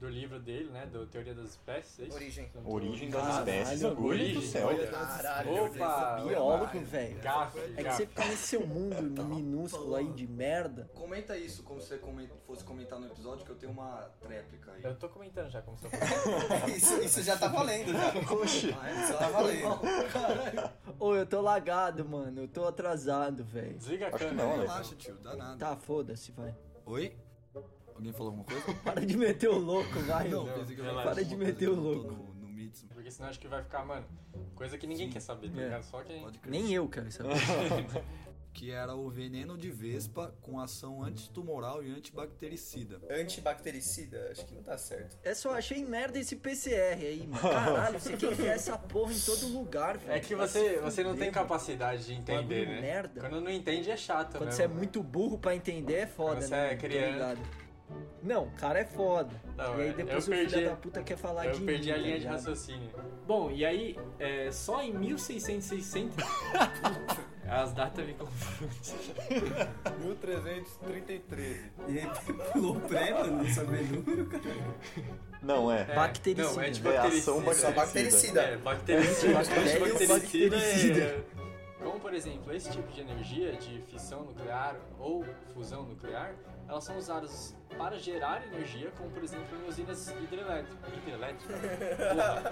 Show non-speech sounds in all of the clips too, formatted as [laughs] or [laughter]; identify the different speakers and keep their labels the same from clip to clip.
Speaker 1: do livro dele, né? Do Teoria das Espécies. é?
Speaker 2: Origem.
Speaker 3: Origem das
Speaker 4: Caralho,
Speaker 3: espécies,
Speaker 4: origem.
Speaker 3: do céu.
Speaker 1: Olha,
Speaker 2: Caralho,
Speaker 1: Opa!
Speaker 4: Biólogo, velho.
Speaker 1: Gafe,
Speaker 4: É que você fica nesse seu mundo [laughs] minúsculo aí de merda.
Speaker 5: Comenta isso, como se você fosse comentar no episódio, que eu tenho uma tréplica aí.
Speaker 1: Eu tô comentando já como se eu fosse. [laughs]
Speaker 2: Isso, isso já tá valendo, já. [laughs]
Speaker 3: Oxi.
Speaker 5: Ah, é? Isso
Speaker 2: Tá valendo.
Speaker 4: Ô, eu tô lagado, mano. Eu tô atrasado, velho.
Speaker 1: Desliga a câmera.
Speaker 3: não?
Speaker 5: Relaxa, tio, dá nada.
Speaker 4: Tá, foda-se, vai.
Speaker 5: Oi? Alguém falou alguma coisa? [laughs]
Speaker 4: Para de meter o louco, vai.
Speaker 5: Não,
Speaker 1: Não,
Speaker 5: pensei que eu
Speaker 1: relaxa.
Speaker 4: Para de meter o louco.
Speaker 5: No, no.
Speaker 1: Porque senão acho que vai ficar, mano, coisa que ninguém quer saber, tá
Speaker 4: É.
Speaker 1: ligado? Só quem.
Speaker 4: Nem eu quero saber. [laughs]
Speaker 5: Que era o veneno de vespa com ação antitumoral e antibactericida.
Speaker 2: Antibactericida, acho que não tá certo.
Speaker 4: É só achei merda esse PCR aí, mano. Caralho, você quer enfiar essa porra em todo lugar, velho.
Speaker 1: É que você,
Speaker 4: se
Speaker 1: você não tem capacidade de entender, né?
Speaker 4: merda.
Speaker 1: Quando não entende é chato,
Speaker 4: Quando
Speaker 1: mesmo.
Speaker 4: você é muito burro pra entender, é foda,
Speaker 1: Quando você
Speaker 4: né?
Speaker 1: é
Speaker 4: mano? Tô
Speaker 1: criança.
Speaker 4: Não, o cara é foda.
Speaker 1: Não,
Speaker 4: e aí
Speaker 1: é,
Speaker 4: depois
Speaker 1: eu
Speaker 4: o filho
Speaker 1: perdi-
Speaker 4: da puta quer falar
Speaker 1: Eu
Speaker 4: de
Speaker 1: perdi
Speaker 4: mim,
Speaker 1: a
Speaker 4: tá
Speaker 1: linha de raciocínio.
Speaker 6: Bom, e aí, é, só em 1660. [laughs] As datas me confundem.
Speaker 5: 1333.
Speaker 2: E aí pulou o pré, mano, não saber número, cara.
Speaker 3: Não, é.
Speaker 1: É,
Speaker 4: Bactericida.
Speaker 1: Não, é
Speaker 3: É
Speaker 1: antibactericida.
Speaker 3: ação
Speaker 2: Só bactericida.
Speaker 1: É, bactericida. Bactericida
Speaker 4: bactericida.
Speaker 1: é... Como, por exemplo, esse tipo de energia de fissão nuclear ou fusão nuclear, elas são usadas para gerar energia, como, por exemplo, em usinas hidrelétricas. Hidrelétricas? Porra.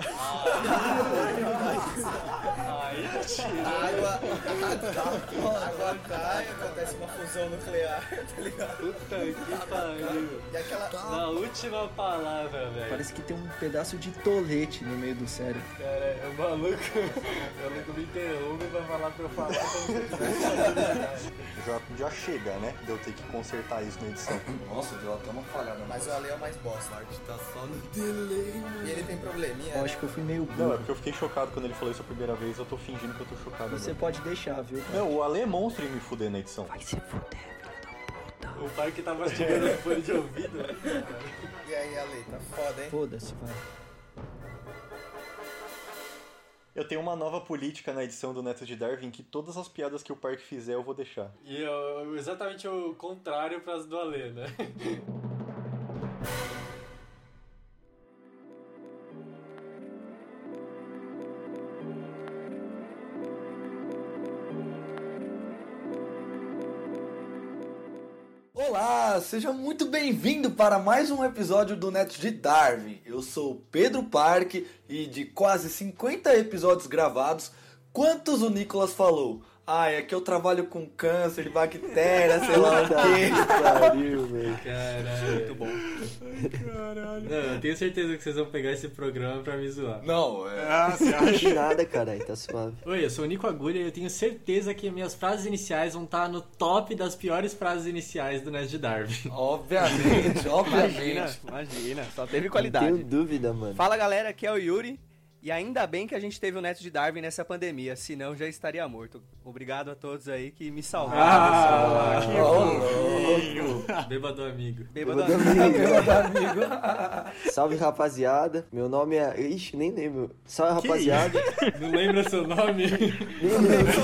Speaker 1: Aí tira.
Speaker 2: Água, água, água cai, acontece uma fusão nuclear, tá ligado?
Speaker 1: Puta que pariu.
Speaker 2: E aquela...
Speaker 1: Na última palavra, velho.
Speaker 4: Parece que tem um pedaço de tolete no meio do cérebro.
Speaker 1: Cara, o maluco, o maluco me interrompe pra falar pra eu falar como se [laughs] eu.
Speaker 3: Já, já chega, né? De eu ter que consertar isso na edição.
Speaker 5: Nossa, deu até uma falhada.
Speaker 2: Mas o Ale é o mais bosta.
Speaker 5: Bart tá só no delay,
Speaker 2: E ele tem probleminha,
Speaker 4: Eu
Speaker 2: né?
Speaker 4: acho que eu fui meio
Speaker 3: Não, é
Speaker 4: burro.
Speaker 3: porque eu fiquei chocado quando ele falou isso a primeira vez, eu tô fingindo que eu tô chocado
Speaker 4: Você
Speaker 3: agora.
Speaker 4: pode deixar, viu?
Speaker 3: Não, o Ale é monstro em me fuder na edição.
Speaker 4: Vai se fuder, filho da puta.
Speaker 1: O pai que tava mastigando o fone de ouvido. né?
Speaker 2: E aí, Ale, tá foda, hein?
Speaker 4: Foda-se, vai.
Speaker 3: Eu tenho uma nova política na edição do Neto de Darwin que todas as piadas que o Parque fizer eu vou deixar.
Speaker 1: E eu- exatamente o contrário pras do Alê, né? [laughs]
Speaker 5: seja muito bem-vindo para mais um episódio do Neto de Darwin. Eu sou o Pedro Parque e de quase 50 episódios gravados, quantos o Nicolas falou? Ah, é que eu trabalho com câncer, bactéria, sei lá o quê.
Speaker 3: Pariu, velho.
Speaker 6: Caralho, muito bom. Não, eu tenho certeza que vocês vão pegar esse programa pra me zoar.
Speaker 5: Não, é...
Speaker 3: Ah, você acha?
Speaker 7: Nada, caralho, tá suave.
Speaker 6: Oi, eu sou o Nico Agulha e eu tenho certeza que minhas frases iniciais vão estar no top das piores frases iniciais do Nerd de Darwin. [laughs]
Speaker 5: Obviamente, obviamente.
Speaker 8: Imagina, imagina, só teve
Speaker 7: Não
Speaker 8: qualidade.
Speaker 7: tenho dúvida, mano.
Speaker 8: Fala galera, aqui é o Yuri. E ainda bem que a gente teve o Neto de Darwin nessa pandemia, senão já estaria morto. Obrigado a todos aí que me salvaram.
Speaker 6: Ah, que
Speaker 5: Ô,
Speaker 6: Bêbado amigo.
Speaker 8: Bêbado
Speaker 7: amigo. Salve, rapaziada. Meu nome é... Ixi, nem lembro. Salve, rapaziada.
Speaker 6: Não lembra seu nome?
Speaker 7: Nem lembro.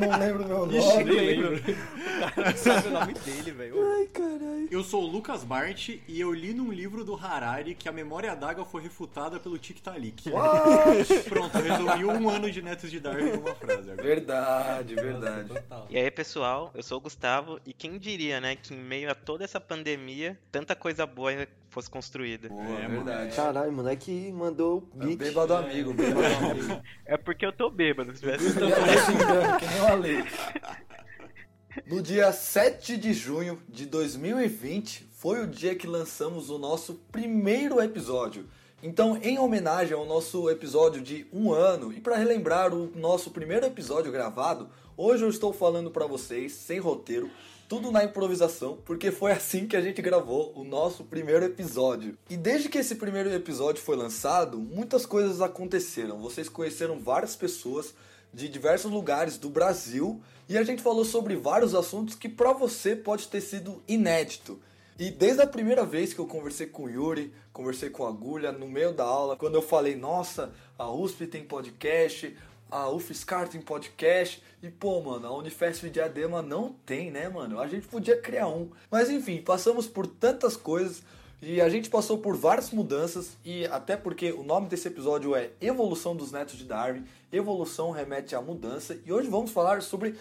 Speaker 5: não lembro meu nome. [laughs]
Speaker 6: Ixi, nem lembro.
Speaker 8: O cara não sabe o nome dele, velho.
Speaker 7: Ai, caralho.
Speaker 9: Eu sou o Lucas Bart e eu li num livro do Harari que a memória d'água foi refutada pelo Tiktaalik. [laughs] Pronto, resumi um ano de Netos de Darwin em uma frase agora.
Speaker 5: Verdade, verdade.
Speaker 6: Total.
Speaker 10: E aí, pessoal, eu sou o Gustavo e quem diria, né, que em meio a toda essa pandemia, tanta coisa boa fosse construída.
Speaker 5: Boa,
Speaker 9: É,
Speaker 5: verdade.
Speaker 7: Caralho, moleque mandou o
Speaker 5: É
Speaker 7: beat.
Speaker 5: Bêbado amigo, bêbado [laughs] amigo.
Speaker 10: É porque eu tô bêbado, se tivesse
Speaker 5: que nem o Ale. No dia 7 de junho de 2020 foi o dia que lançamos o nosso primeiro episódio. Então, em homenagem ao nosso episódio de um ano e para relembrar o nosso primeiro episódio gravado, hoje eu estou falando para vocês sem roteiro, tudo na improvisação, porque foi assim que a gente gravou o nosso primeiro episódio. E desde que esse primeiro episódio foi lançado, muitas coisas aconteceram. Vocês conheceram várias pessoas de diversos lugares do Brasil e a gente falou sobre vários assuntos que para você pode ter sido inédito. E desde a primeira vez que eu conversei com o Yuri, conversei com a Agulha no meio da aula, quando eu falei, nossa, a USP tem podcast, a UFSCar tem podcast, e pô, mano, a Unifesp de Adema não tem, né, mano? A gente podia criar um. Mas enfim, passamos por tantas coisas E a gente passou por várias mudanças e até porque o nome desse episódio é Evolução dos Netos de Darwin. Evolução remete à mudança e hoje vamos falar sobre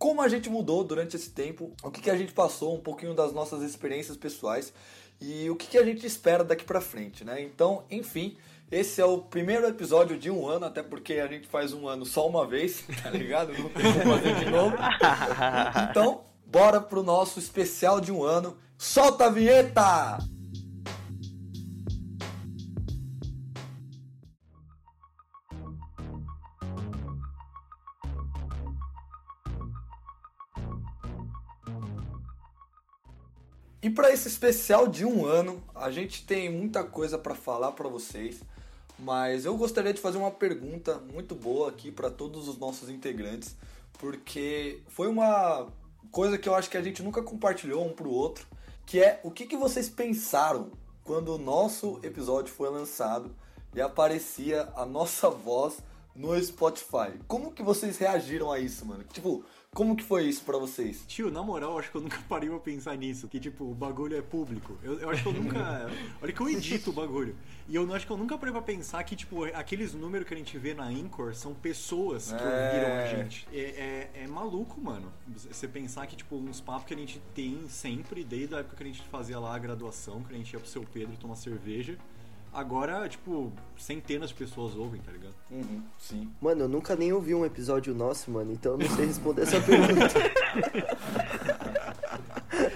Speaker 5: como a gente mudou durante esse tempo, o que, que a gente passou, um pouquinho das nossas experiências pessoais e o que, que a gente espera daqui pra frente, né? Então, enfim, esse é o primeiro episódio de um ano, até porque a gente faz um ano só uma vez, [laughs] tá ligado? Não tem como fazer de novo. [laughs] Então, bora pro nosso especial de um ano. Solta a vinheta! E para esse especial de um ano, a gente tem muita coisa para falar para vocês, mas eu gostaria de fazer uma pergunta muito boa aqui para todos os nossos integrantes, porque foi uma coisa que eu acho que a gente nunca compartilhou um pro outro, que é o que, que vocês pensaram quando o nosso episódio foi lançado e aparecia a [laughs] nossa voz no Spotify. Como que vocês reagiram a isso, mano? Tipo, como que foi isso pra vocês?
Speaker 3: Tio, na moral, acho que eu nunca [laughs] parei pra pensar nisso. Que, tipo, o bagulho é público. Eu, eu acho que eu nunca. [laughs] Olha que eu edito o bagulho. E eu não- acho que eu nunca parei pra pensar que, tipo, aqueles números que a gente vê na Anchor são pessoas que
Speaker 5: É.
Speaker 3: ouviram a gente. É, é, é maluco, mano. Você pensar que, tipo, uns papos que a gente tem sempre, desde a época que a gente fazia lá a graduação, que a gente ia pro seu Pedro tomar cerveja. Agora, tipo, centenas de pessoas ouvem, tá ligado?
Speaker 5: Uhum, sim.
Speaker 4: Mano, eu nunca nem ouvi um episódio nosso, mano, então eu não sei responder essa [laughs] pergunta.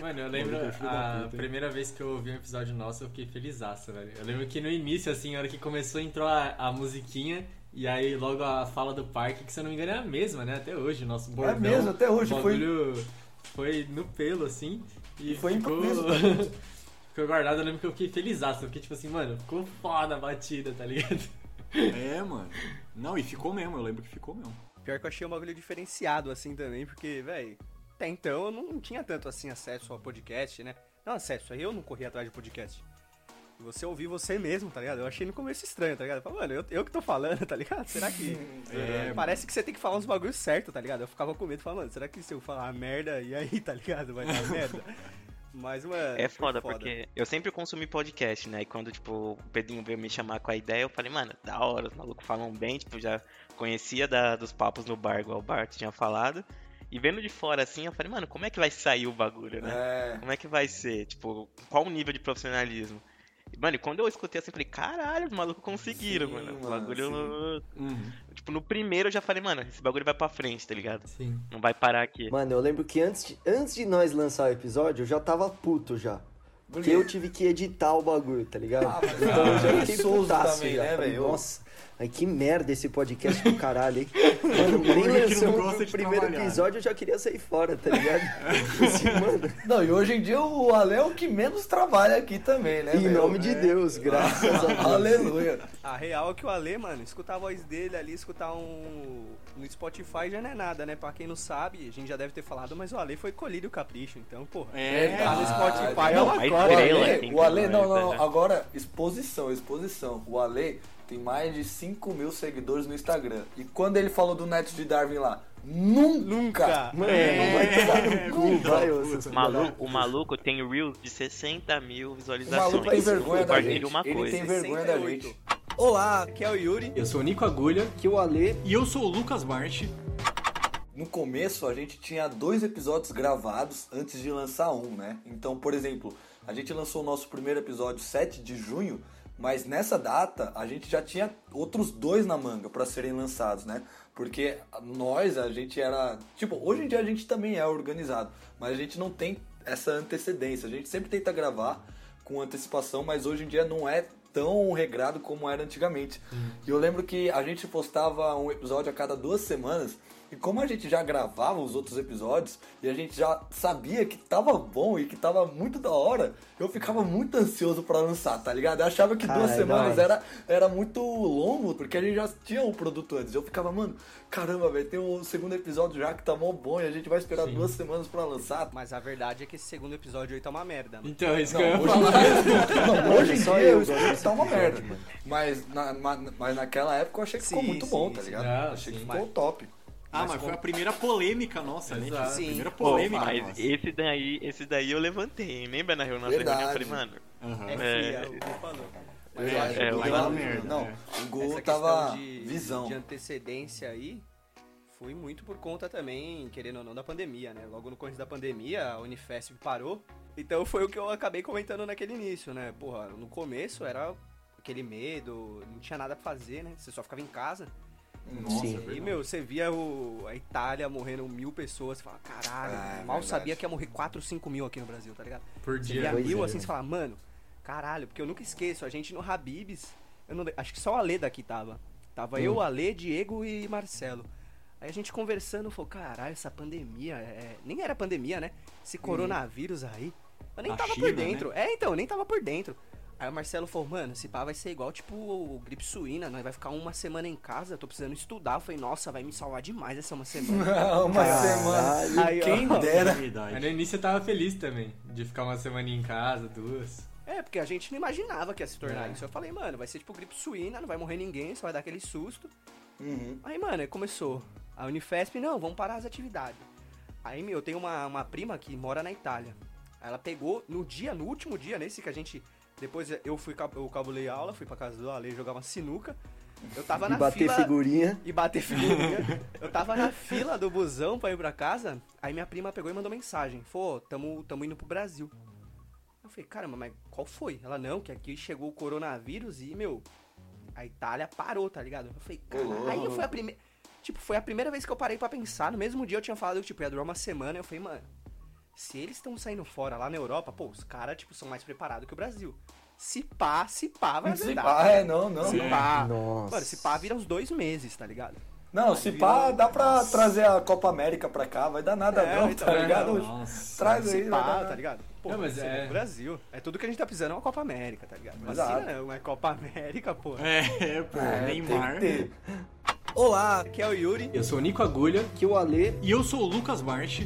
Speaker 1: Mano, eu lembro
Speaker 3: é
Speaker 1: a primeira vez que eu ouvi um episódio nosso, eu fiquei felizaço, velho. Eu lembro que no início, assim, a hora que começou, entrou a, a musiquinha. E aí logo a fala do parque, que se eu não me engano é a mesma, né? Até hoje, nosso bordão.
Speaker 5: mesmo, até hoje,
Speaker 1: o
Speaker 5: foi-
Speaker 1: bagulho foi no pelo, assim. E,
Speaker 5: E foi
Speaker 1: ficou...
Speaker 5: improviso [laughs] também.
Speaker 1: Ficou guardado, eu lembro que eu fiquei felizaço. Porque, tipo assim, mano, ficou foda a batida, tá ligado?
Speaker 3: É, mano. Não, e ficou mesmo, eu lembro que ficou mesmo.
Speaker 8: Pior que eu achei um bagulho diferenciado, assim, também, porque, velho, até então eu não tinha tanto, assim, acesso ao podcast, né? Não acesso, aí eu não corri atrás de podcast. E Você ouvir você mesmo, tá ligado? Eu achei no começo estranho, tá ligado? Eu falei, mano, eu, eu que tô falando, [laughs] tá ligado? Será que.
Speaker 3: É,
Speaker 8: Parece que você tem que falar uns bagulhos certos, tá ligado? Eu ficava com medo, falando, mano, será que se eu falar merda, e aí, [laughs] tá ligado? Vai dar merda. Mas, mano.
Speaker 10: É
Speaker 8: foi
Speaker 10: foda, porque eu sempre consumi podcast, né? E quando, tipo, o Pedrinho veio me chamar com a ideia, eu falei, mano, da hora, os malucos falam bem, tipo, já conhecia da- dos papos no bar, igual o Bart tinha falado. E vendo de fora assim, eu falei, mano, como é que vai sair o bagulho, né?
Speaker 5: É.
Speaker 10: Como é que vai ser? Tipo, qual o nível de profissionalismo? Mano, e quando eu escutei assim, eu falei, caralho, os malucos conseguiram,
Speaker 5: Sim,
Speaker 10: mano. O
Speaker 5: mano,
Speaker 10: bagulho.
Speaker 3: Uhum.
Speaker 10: Tipo, no primeiro eu já falei, mano, esse bagulho vai pra frente, tá ligado?
Speaker 1: Sim.
Speaker 10: Não vai parar aqui.
Speaker 4: Mano, eu lembro que antes de, antes de nós lançar o episódio, eu já tava puto já. Porque eu tive que editar o bagulho, tá ligado?
Speaker 5: Ah, mas
Speaker 4: então eu já
Speaker 5: é
Speaker 4: fiquei putaço
Speaker 5: também,
Speaker 4: já.
Speaker 5: né,
Speaker 4: Falei? Nossa, ai, que merda esse podcast do caralho, hein? [laughs] Mano, nem
Speaker 3: não gosta
Speaker 4: o primeiro
Speaker 3: trabalhar.
Speaker 4: episódio, eu já queria sair fora, tá ligado? [laughs] Assim, mano,
Speaker 5: Não, e hoje em dia o Ale é o que menos trabalha aqui também, né?
Speaker 4: em
Speaker 5: velho?
Speaker 4: nome de Deus, graças a Deus.
Speaker 5: Aleluia.
Speaker 8: A real é que o Ale, mano, escutar a voz dele ali, escutar um. No Spotify já não é nada, né? Pra quem não sabe, a gente já deve ter falado, mas o Ale foi colhido o capricho, então, porra.
Speaker 3: É,
Speaker 8: tá no Spotify é
Speaker 5: Não,
Speaker 8: uma
Speaker 10: mas
Speaker 5: O
Speaker 8: coisa.
Speaker 10: estrela,
Speaker 5: Ale, o Ale, não, não,
Speaker 10: né?
Speaker 5: agora, exposição, exposição. O Ale tem mais de 5 mil seguidores no Instagram. E quando ele falou do Neto de Darwin lá, nunca,
Speaker 8: Nunca.
Speaker 4: Mano, vai tomar no cu, vai,
Speaker 10: O
Speaker 4: da
Speaker 10: maluco, o maluco tem Reels de 60 mil
Speaker 5: o
Speaker 10: visualizações.
Speaker 5: maluco tem vergonha da gente.
Speaker 10: uma
Speaker 5: Ele
Speaker 10: coisa.
Speaker 5: tem vergonha da
Speaker 8: 68.
Speaker 5: gente.
Speaker 8: Olá, aqui é o Yuri.
Speaker 1: Eu sou o Nico Agulha.
Speaker 4: Que o Ale
Speaker 3: E eu sou o Lucas Bart.
Speaker 5: No começo a gente tinha dois episódios gravados antes de lançar um, né? Então, por exemplo, a gente lançou o nosso primeiro episódio 7 de junho, mas nessa data a gente já tinha outros dois na manga para serem lançados, né? Porque nós, a gente era. Tipo, hoje em dia a gente também é organizado, mas a gente não tem essa antecedência. A gente sempre tenta gravar com antecipação, mas hoje em dia não é tão regrado como era antigamente. E eu lembro que a gente postava um episódio a cada duas semanas. E como a gente já gravava os outros episódios e a gente já sabia que tava bom e que tava muito da hora, eu ficava muito ansioso pra lançar, tá ligado? Eu achava que duas
Speaker 4: Caralho,
Speaker 5: semanas
Speaker 4: não.
Speaker 5: era, era muito longo, porque a gente já tinha o produto antes. Eu ficava, mano, caramba, velho, tem o segundo episódio já que tá mó bom e a gente vai esperar
Speaker 1: Sim.
Speaker 5: duas semanas pra lançar.
Speaker 8: Mas a verdade é que esse segundo episódio aí tá uma merda, mano.
Speaker 1: Então, é isso
Speaker 5: Não,
Speaker 1: que eu ia
Speaker 5: hoje,
Speaker 1: falar. [laughs]
Speaker 5: não, hoje em
Speaker 4: Só
Speaker 5: dia
Speaker 4: eu
Speaker 5: eu que tá uma merda. Mas, na, ma- mas naquela época eu achei que ficou
Speaker 8: Sim,
Speaker 5: muito
Speaker 8: sim,
Speaker 5: bom, tá
Speaker 8: sim.
Speaker 5: ligado? Achei que
Speaker 1: sim.
Speaker 5: ficou top.
Speaker 3: Ah, mas,
Speaker 1: Mas
Speaker 3: foi
Speaker 1: com-
Speaker 3: a primeira polêmica nossa, né?
Speaker 1: Exato.
Speaker 3: A
Speaker 8: Sim.
Speaker 3: primeira
Speaker 10: Pô,
Speaker 3: polêmica
Speaker 10: mas
Speaker 3: nossa.
Speaker 10: esse daí, esse daí eu levantei, hein? Lembra na reunião,
Speaker 5: Verdade.
Speaker 10: reunião? Eu falei, mano,
Speaker 3: Aham.
Speaker 8: É
Speaker 10: É.
Speaker 8: fria, o falou. Mas eu
Speaker 3: É,
Speaker 8: acho
Speaker 10: é,
Speaker 8: que
Speaker 3: é.
Speaker 5: tava
Speaker 8: de antecedência aí foi muito por conta também, querendo ou não, da pandemia, né? Logo no começo da pandemia, a Unifesp parou. Então foi o que eu acabei comentando naquele início, né? Porra, no começo era aquele medo, não tinha nada pra fazer, né? Você só ficava em casa.
Speaker 3: Nossa,
Speaker 4: Sim.
Speaker 3: é
Speaker 8: E,
Speaker 3: verdade.
Speaker 8: meu, você via o, a Itália morrendo mil pessoas, você fala, caralho,
Speaker 5: Ah, é
Speaker 8: mal
Speaker 5: verdade.
Speaker 8: sabia que ia morrer 4, 5 mil aqui no Brasil, tá ligado?
Speaker 1: Por
Speaker 8: Você
Speaker 1: dia.
Speaker 8: via
Speaker 4: Pois
Speaker 8: mil
Speaker 4: é,
Speaker 8: assim,
Speaker 4: mano.
Speaker 8: você fala, mano, caralho, porque eu nunca esqueço, a gente no Habibs, eu não- acho que só o Ale daqui tava. Tava
Speaker 4: Hum.
Speaker 8: eu, Ale, Diego e Marcelo. Aí a gente conversando, falou, caralho, essa pandemia, é... nem era pandemia, né? Esse coronavírus aí. Eu nem
Speaker 3: Na
Speaker 8: tava
Speaker 3: China,
Speaker 8: por dentro. É, então, eu nem tava por dentro. Aí o Marcelo falou, mano, esse pá vai ser igual, tipo, o gripe suína, nós vai ficar uma semana em casa, tô precisando estudar. Eu falei, nossa, vai me salvar demais essa uma semana. [laughs]
Speaker 5: Uma
Speaker 4: Caralho.
Speaker 5: semana.
Speaker 8: Aí, ó.
Speaker 5: Quem dera.
Speaker 1: Mas
Speaker 3: Verdade.
Speaker 1: no início eu tava feliz também, de ficar uma semana em casa, duas.
Speaker 8: É, porque a gente não imaginava que ia se tornar
Speaker 1: É.
Speaker 8: isso. Eu falei, mano, vai ser tipo gripe suína, não vai morrer ninguém, só vai dar aquele susto.
Speaker 5: Uhum.
Speaker 8: Aí, mano, aí começou. A Unifesp, não, vamos parar as atividades. Aí, meu, eu tenho uma, uma prima que mora na Itália. Ela pegou no dia, no último dia, nesse que a gente. Depois eu fui, eu cabulei aula, fui pra casa do Ale jogar uma sinuca. Eu tava
Speaker 4: E
Speaker 8: na
Speaker 4: bater
Speaker 8: fila.
Speaker 4: figurinha.
Speaker 8: E bater figurinha. eu tava na fila do busão pra ir pra casa. Aí minha prima pegou e mandou mensagem. Falou, "Ô, tamo, tamo indo pro Brasil. Eu falei, caramba, mas qual foi? Ela, não, que aqui chegou o coronavírus e, meu, a Itália parou, tá ligado? Eu falei, cara, aí foi a primeira. Tipo, foi a primeira vez que eu parei pra pensar. No mesmo dia eu tinha falado que, tipo, ia durar uma semana. Eu falei, mano, se eles estão saindo fora lá na Europa, pô, os caras, tipo, são mais preparados que o Brasil. Se pá, se pá, vai
Speaker 5: Se
Speaker 8: ajudar.
Speaker 5: pá, é, não, não.
Speaker 8: Se pá.
Speaker 4: Nossa.
Speaker 8: Mano, se pá vira uns dois meses, tá ligado?
Speaker 5: Não, se pá, dá pra trazer a Copa América pra cá, vai dar nada
Speaker 8: É,
Speaker 5: não,
Speaker 8: então,
Speaker 5: tá
Speaker 8: é,
Speaker 5: ligado?
Speaker 3: Nossa.
Speaker 5: Traz
Speaker 8: Se
Speaker 5: aí,
Speaker 8: pá, tá ligado? Pô,
Speaker 1: Não, mas
Speaker 8: mas
Speaker 1: é-
Speaker 8: é... Brasil. É tudo que a gente tá precisando é uma Copa América, tá ligado? Vacina não, mas Copa América, pô.
Speaker 3: É, pô,
Speaker 5: É,
Speaker 3: Neymar.
Speaker 5: tem que ter.
Speaker 8: Olá, aqui é o Yuri.
Speaker 1: Eu sou o Nico Agulha.
Speaker 4: Que o Ale.
Speaker 3: E eu sou o Lucas Bart.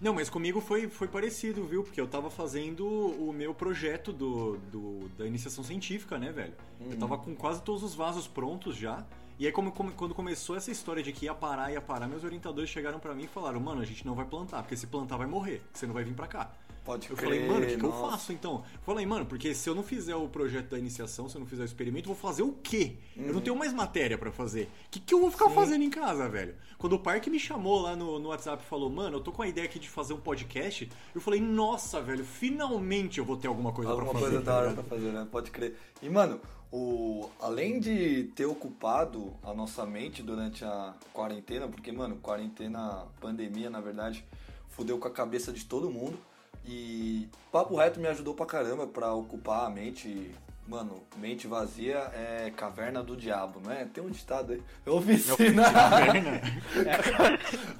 Speaker 3: Não, mas comigo foi, foi parecido, viu? Porque eu tava fazendo o meu projeto do, do- da iniciação científica, né, velho? Eu tava com quase todos os vasos prontos já. E aí, como, como- quando começou essa história de que ia parar, ia parar, meus orientadores chegaram pra mim e falaram: Mano, a gente não vai plantar, porque se plantar vai morrer, você não vai vir pra cá.
Speaker 5: Pode
Speaker 3: Eu
Speaker 5: crer,
Speaker 3: falei, mano, o que, que eu faço então? Eu falei, mano, porque se eu não fizer o projeto da iniciação, se eu não fizer o experimento, eu vou fazer o quê? Eu não tenho mais matéria pra fazer. O que, que eu vou ficar fazendo em casa, velho? Quando o Parque me chamou lá no, no WhatsApp e falou, mano, eu tô com a ideia aqui de fazer um podcast, eu falei, nossa, velho, finalmente eu vou ter alguma coisa
Speaker 5: Alguma
Speaker 3: pra fazer.
Speaker 5: coisa
Speaker 3: tá
Speaker 5: da hora pra fazer, né? Pode crer. E, mano, o... além de ter ocupado a nossa mente durante a quarentena, porque, mano, quarentena, pandemia, na verdade, fudeu com a cabeça de todo mundo. E Papo Reto me ajudou pra caramba pra ocupar a mente. Mano, mente vazia é caverna do diabo, não é? Tem um ditado aí. Eu ouvi sim, né? [laughs]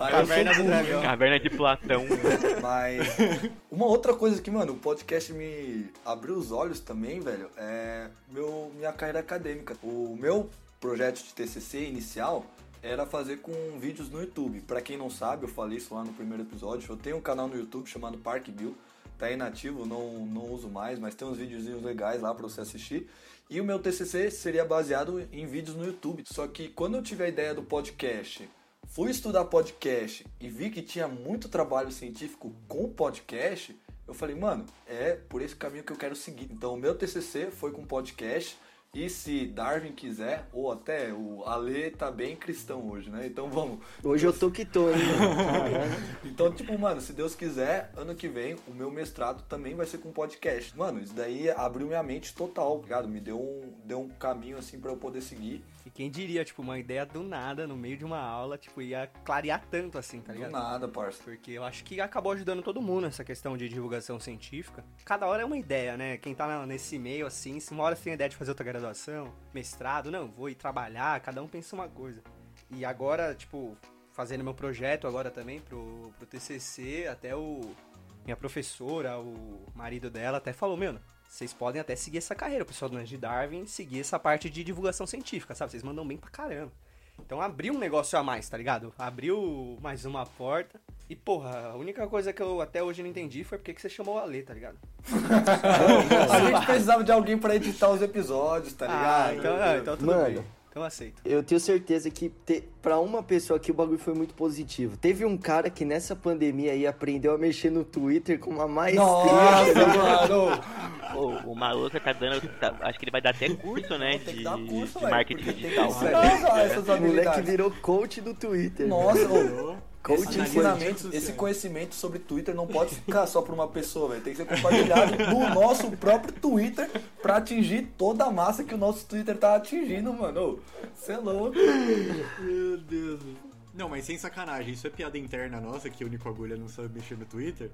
Speaker 5: Aí eu
Speaker 8: Caverna
Speaker 5: sou
Speaker 8: do Dragão.
Speaker 10: caverna de Platão.
Speaker 5: mas uma outra coisa que, mano, o podcast me abriu os olhos também, velho, é meu, minha carreira acadêmica. O meu projeto de TCC inicial era fazer com vídeos no YouTube. Pra quem não sabe, eu falei isso lá no primeiro episódio. Eu tenho um canal no YouTube chamado Park Bill. Tá inativo, não, não uso mais, mas tem uns videozinhos legais lá pra você assistir. E o meu TCC seria baseado em vídeos no YouTube. Só que quando eu tive a ideia do podcast, fui estudar podcast e vi que tinha muito trabalho científico com podcast, eu falei, mano, é por esse caminho que eu quero seguir. Então, o meu TCC foi com podcast. E se Darwin quiser, ou até o Ale tá bem cristão hoje, né? Então vamos.
Speaker 4: Hoje eu tô que tô, hein? [laughs]
Speaker 5: Então, tipo, mano, se Deus quiser, ano que vem o meu mestrado também vai ser com podcast. Mano, isso daí abriu minha mente total, tá ligado? Me deu um, deu um caminho assim pra eu poder seguir.
Speaker 8: E quem diria, tipo, uma ideia do nada, no meio de uma aula, tipo, ia clarear tanto assim, tá
Speaker 5: Do
Speaker 8: ligado?
Speaker 5: nada, parça.
Speaker 8: Porque eu acho que acabou ajudando todo mundo nessa questão de divulgação científica. Cada hora é uma ideia, né? Quem tá nesse meio, assim, se uma hora você tem a ideia de fazer outra graduação, mestrado, não, vou ir trabalhar, cada um pensa uma coisa. E agora, tipo, fazendo meu projeto agora também pro, pro TCC, até o... Minha professora, o marido dela até falou, meu, vocês podem até seguir essa carreira, o pessoal do de Darwin, seguir essa parte de divulgação científica, sabe? Vocês mandam bem pra caramba. Então abriu um negócio a mais, tá ligado? Abriu mais uma porta. E, porra, a única coisa que eu até hoje não entendi foi porque que você chamou o Ale, tá ligado?
Speaker 5: A gente precisava de alguém pra editar os episódios, tá ligado?
Speaker 8: Ah, então, ah, então tudo
Speaker 4: Mano,
Speaker 8: bem. Então aceito.
Speaker 4: Eu tenho certeza que te, pra uma pessoa aqui o bagulho foi muito positivo. Teve um cara que nessa pandemia aí aprendeu a mexer no Twitter com uma maestria.
Speaker 5: Nossa, [laughs] mano!
Speaker 10: O maluco tá dando. tá- acho que ele vai dar até curso, né?
Speaker 5: Tem que
Speaker 10: De,
Speaker 5: curso,
Speaker 10: de marketing
Speaker 5: tem que
Speaker 10: digital.
Speaker 5: ensinar essas
Speaker 4: O moleque virou coach do Twitter.
Speaker 5: Nossa, ô,
Speaker 4: Coach
Speaker 5: esse ensinamento, esse conhecimento sobre Twitter não pode ficar só pra uma pessoa, velho. Tem que ser compartilhado no nosso próprio Twitter pra atingir toda a massa que o nosso Twitter tá atingindo, mano. Você é louco.
Speaker 3: Meu Deus. Não, mas sem sacanagem, isso é piada interna nossa, que o Nico Agulha não sabe mexer no Twitter.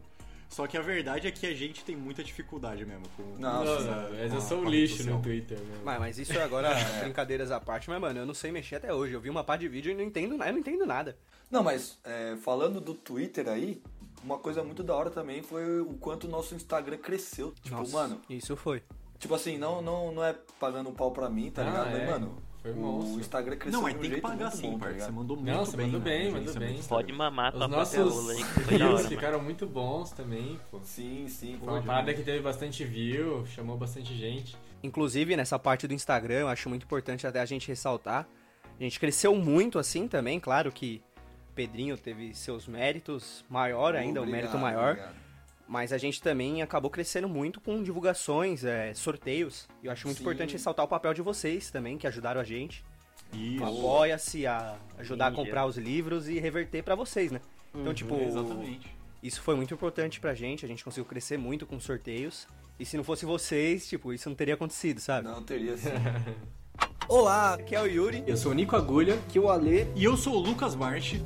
Speaker 3: Só que a verdade é que a gente tem muita dificuldade mesmo com.
Speaker 1: Não,
Speaker 3: com
Speaker 1: não, mas eu
Speaker 3: a-
Speaker 1: sou um lixo no Twitter, meu.
Speaker 8: Mas, mas isso [laughs] é agora brincadeiras à parte, mas mano, eu não sei mexer até hoje. Eu vi uma parte de vídeo e não entendo eu não entendo nada.
Speaker 5: Não, mas é, falando do Twitter aí, uma coisa muito da hora também foi o quanto o nosso Instagram cresceu. Tipo,
Speaker 8: Nossa,
Speaker 5: mano,
Speaker 8: Isso foi.
Speaker 5: tipo assim, não, não, não é pagando um pau pra mim, tá
Speaker 1: Ah,
Speaker 5: ligado?
Speaker 1: é.
Speaker 5: Mas, mano,
Speaker 1: Foi
Speaker 5: o. Instagram cresceu
Speaker 3: Não, mas
Speaker 5: de um
Speaker 3: tem que
Speaker 5: jeito
Speaker 3: pagar sim,
Speaker 5: bom, tá
Speaker 3: parça. Você mandou muito
Speaker 1: Não, você
Speaker 3: bem.
Speaker 1: mandou
Speaker 3: na
Speaker 1: bem, mandou
Speaker 3: agenciamento
Speaker 1: bem.
Speaker 10: Pode mamar
Speaker 1: Os nossos reels ficaram muito bons também, pô.
Speaker 5: Sim, sim.
Speaker 1: Foi uma parada que teve bastante view, chamou bastante gente.
Speaker 8: Inclusive, nessa parte do Instagram, eu acho muito importante até a gente ressaltar. A gente cresceu muito assim também, claro que Pedrinho teve seus méritos, maior ainda, um
Speaker 5: Obrigado,
Speaker 8: mérito maior.
Speaker 5: obrigado.
Speaker 8: Mas a gente também acabou crescendo muito com divulgações, é, sorteios. E eu acho muito
Speaker 5: Sim.
Speaker 8: importante ressaltar o papel de vocês também, que ajudaram a gente.
Speaker 3: Isso.
Speaker 8: Apoia-se a ajudar a
Speaker 10: Sim,
Speaker 8: comprar os livros e reverter pra vocês, né? Então, tipo,
Speaker 3: Exatamente.
Speaker 8: isso foi muito importante pra gente. A gente conseguiu crescer muito com sorteios. E se não fosse vocês, tipo, isso não teria acontecido, sabe?
Speaker 5: Não, teria sim. [laughs]
Speaker 8: Olá, aqui é o Yuri.
Speaker 1: Eu sou o Nico Agulha.
Speaker 4: Que o Alê
Speaker 3: E eu sou o Lucas March.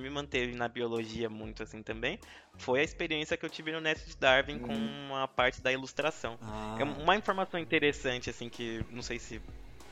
Speaker 10: Que me manteve na biologia muito assim também foi a experiência que eu tive no de Darwin com a parte da ilustração.
Speaker 3: Ah,
Speaker 10: É uma informação interessante, assim, que não sei se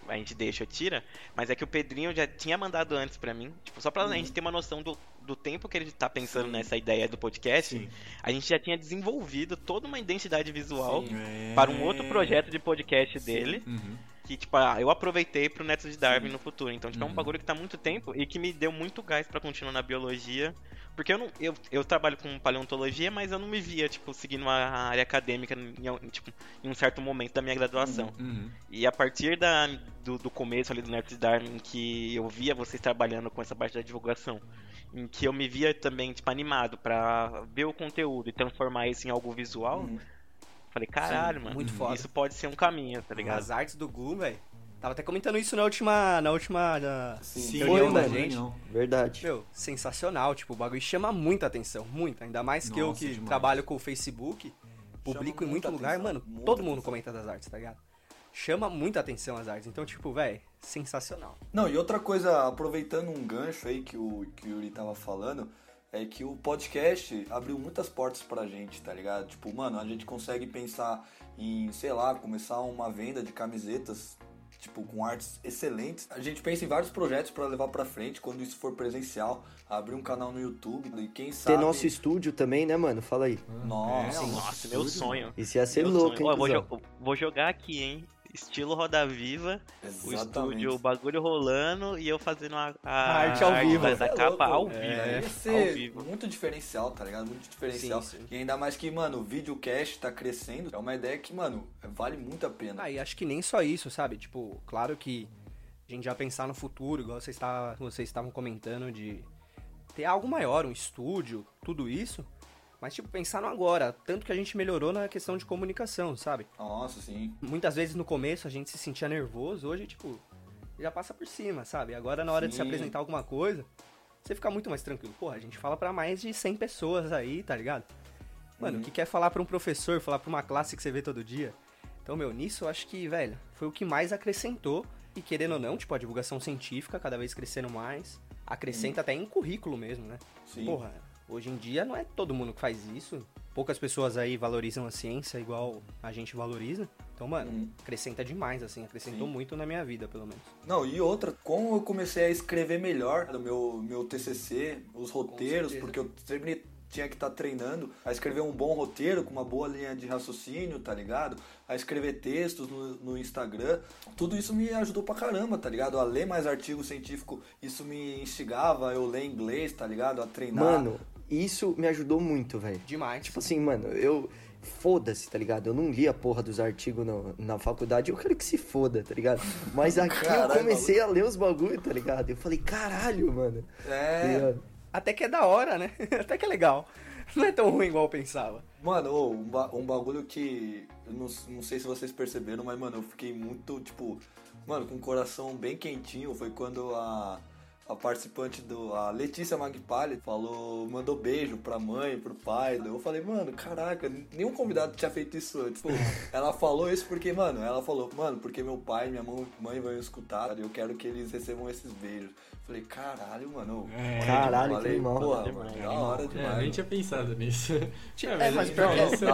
Speaker 10: a gente deixa ou tira, mas é que o Pedrinho já tinha mandado antes pra mim, tipo, só pra
Speaker 3: Uhum.
Speaker 10: a gente ter uma noção do, do tempo que ele tá pensando nessa ideia do podcast,
Speaker 3: Sim.
Speaker 10: a gente já tinha desenvolvido toda uma identidade visual
Speaker 3: É.
Speaker 10: para um outro projeto de podcast dele,
Speaker 3: Uhum.
Speaker 10: que, tipo, ah, eu aproveitei pro Neto de Darwin no futuro. Então, tipo, é um
Speaker 3: Uhum.
Speaker 10: bagulho que tá há muito tempo e que me deu muito gás pra continuar na biologia. Porque eu não. Eu, eu trabalho com paleontologia, mas eu não me via, tipo, seguindo uma área acadêmica em, tipo, em um certo momento da minha graduação.
Speaker 3: Uhum.
Speaker 10: E a partir da, do, do começo ali do Neto de Darwin, que eu via vocês trabalhando com essa parte da divulgação, em que eu me via também, tipo, animado pra ver o conteúdo e transformar isso em algo visual,
Speaker 5: Uhum.
Speaker 10: falei, caralho, mano,
Speaker 8: muito foda.
Speaker 10: isso pode ser um caminho, tá ligado?
Speaker 8: As artes do Gu, velho. Tava até comentando isso na última. Na última. Na...
Speaker 5: Sim.
Speaker 8: reunião
Speaker 4: Foi,
Speaker 8: da
Speaker 4: mano.
Speaker 8: gente.
Speaker 3: Não.
Speaker 4: Verdade.
Speaker 8: Meu, sensacional. Tipo, o bagulho chama muita atenção. Muita. Ainda mais que eu
Speaker 3: Nossa,
Speaker 8: que
Speaker 3: demais.
Speaker 8: trabalho com o Facebook, publico em muito lugar,
Speaker 5: atenção,
Speaker 8: mano, todo mundo
Speaker 5: atenção.
Speaker 8: comenta das artes, tá ligado? Chama muita atenção as artes. Então, tipo, velho, sensacional.
Speaker 5: Não, e outra coisa, aproveitando um gancho aí que o, que o Yuri tava falando, é que o podcast abriu muitas portas pra gente, tá ligado? Tipo, mano, a gente consegue pensar em, sei lá, começar uma venda de camisetas, tipo, com artes excelentes. A gente pensa em vários projetos pra levar pra frente quando isso for presencial, abrir um canal no YouTube e quem sabe...
Speaker 4: Ter nosso estúdio também, né, mano? Fala aí.
Speaker 5: Nossa,
Speaker 3: É,
Speaker 5: nosso
Speaker 10: Nossa, meu
Speaker 5: estúdio,
Speaker 10: sonho.
Speaker 4: Isso ia ser
Speaker 10: Meu
Speaker 4: louco,
Speaker 10: sonho.
Speaker 4: hein,
Speaker 10: Ó, vou, jo- vou jogar aqui, hein? Estilo Roda Viva, o
Speaker 5: Exatamente.
Speaker 10: estúdio, o bagulho rolando e eu fazendo a, a
Speaker 8: A arte ao vivo.
Speaker 10: da, da
Speaker 5: é
Speaker 10: capa ao vivo.
Speaker 8: É.
Speaker 5: Ia
Speaker 10: Ao vivo.
Speaker 5: muito diferencial, tá ligado? Muito diferencial.
Speaker 8: Sim, sim.
Speaker 5: E ainda mais que, mano, o videocast tá crescendo. É uma ideia que, mano, vale muito a pena.
Speaker 8: Ah, e acho que nem só isso, sabe? Tipo, claro que a gente já pensar no futuro, igual vocês vocês estavam comentando, de ter algo maior, um estúdio, tudo isso. Mas, tipo, pensar no agora. Tanto que a gente melhorou na questão de comunicação, sabe?
Speaker 5: Nossa, sim.
Speaker 8: Muitas vezes no começo a gente se sentia nervoso, hoje, tipo, já passa por cima, sabe? Agora na hora de se
Speaker 5: Sim.
Speaker 8: apresentar alguma coisa, você fica muito mais tranquilo. Porra, a gente fala pra mais de 100 pessoas aí, tá ligado? Mano,
Speaker 5: Uhum.
Speaker 8: o que quer falar pra um professor, falar pra uma classe que você vê todo dia? Então, meu, nisso eu acho que, velho, foi o que mais acrescentou. E querendo ou não, tipo, a divulgação científica cada vez crescendo mais. Acrescenta até em currículo mesmo, né?
Speaker 5: Sim.
Speaker 8: Porra, hoje em dia não é todo mundo que faz isso. Poucas pessoas aí valorizam a ciência igual a gente valoriza. Então, mano,
Speaker 5: Uhum.
Speaker 8: acrescenta demais, assim. Acrescentou
Speaker 5: Sim.
Speaker 8: muito na minha vida, pelo menos.
Speaker 5: Não, e outra, como eu comecei a escrever melhor no meu, meu TCC, os roteiros, porque eu sempre tinha que estar treinando a escrever um bom roteiro com uma boa linha de raciocínio, tá ligado? A escrever textos no, no Instagram. Tudo isso me ajudou pra caramba, tá ligado? A ler mais artigo científico, isso me instigava, eu ler inglês, tá ligado? A treinar.
Speaker 4: Mano, isso me ajudou muito, velho.
Speaker 8: Demais.
Speaker 4: Tipo assim, mano, eu, foda-se, tá ligado? Eu não li a porra dos artigos no- na faculdade, eu quero que se foda, tá ligado? Mas [laughs] aqui
Speaker 5: Caralho,
Speaker 4: eu comecei a ler os bagulho, tá ligado? Eu falei, caralho, mano. Tá
Speaker 5: É.
Speaker 4: ligado?
Speaker 8: Até que é da hora, né? [laughs] Até que é legal. Não é tão ruim igual eu pensava.
Speaker 5: Mano, ô, um, ba- um bagulho que. Eu não, não sei se vocês perceberam, mas, mano, eu fiquei muito, tipo. Mano, com o coração bem quentinho. Foi quando a. A participante do. A Letícia Magpalli falou. Mandou beijo pra mãe, pro pai. Eu falei, mano, caraca, nenhum convidado tinha feito isso antes. Tipo, ela falou isso porque, mano, ela falou, mano, porque meu pai e minha mãe, mãe vão escutar. Eu quero que eles recebam esses beijos. Falei, caralho, mano.
Speaker 1: É,
Speaker 4: Caralho, que
Speaker 5: falei,
Speaker 4: animal.
Speaker 5: porra, mano, da hora
Speaker 1: É,
Speaker 5: demais.
Speaker 1: eu nem tinha pensado nisso. [laughs]
Speaker 8: É, mas que
Speaker 5: da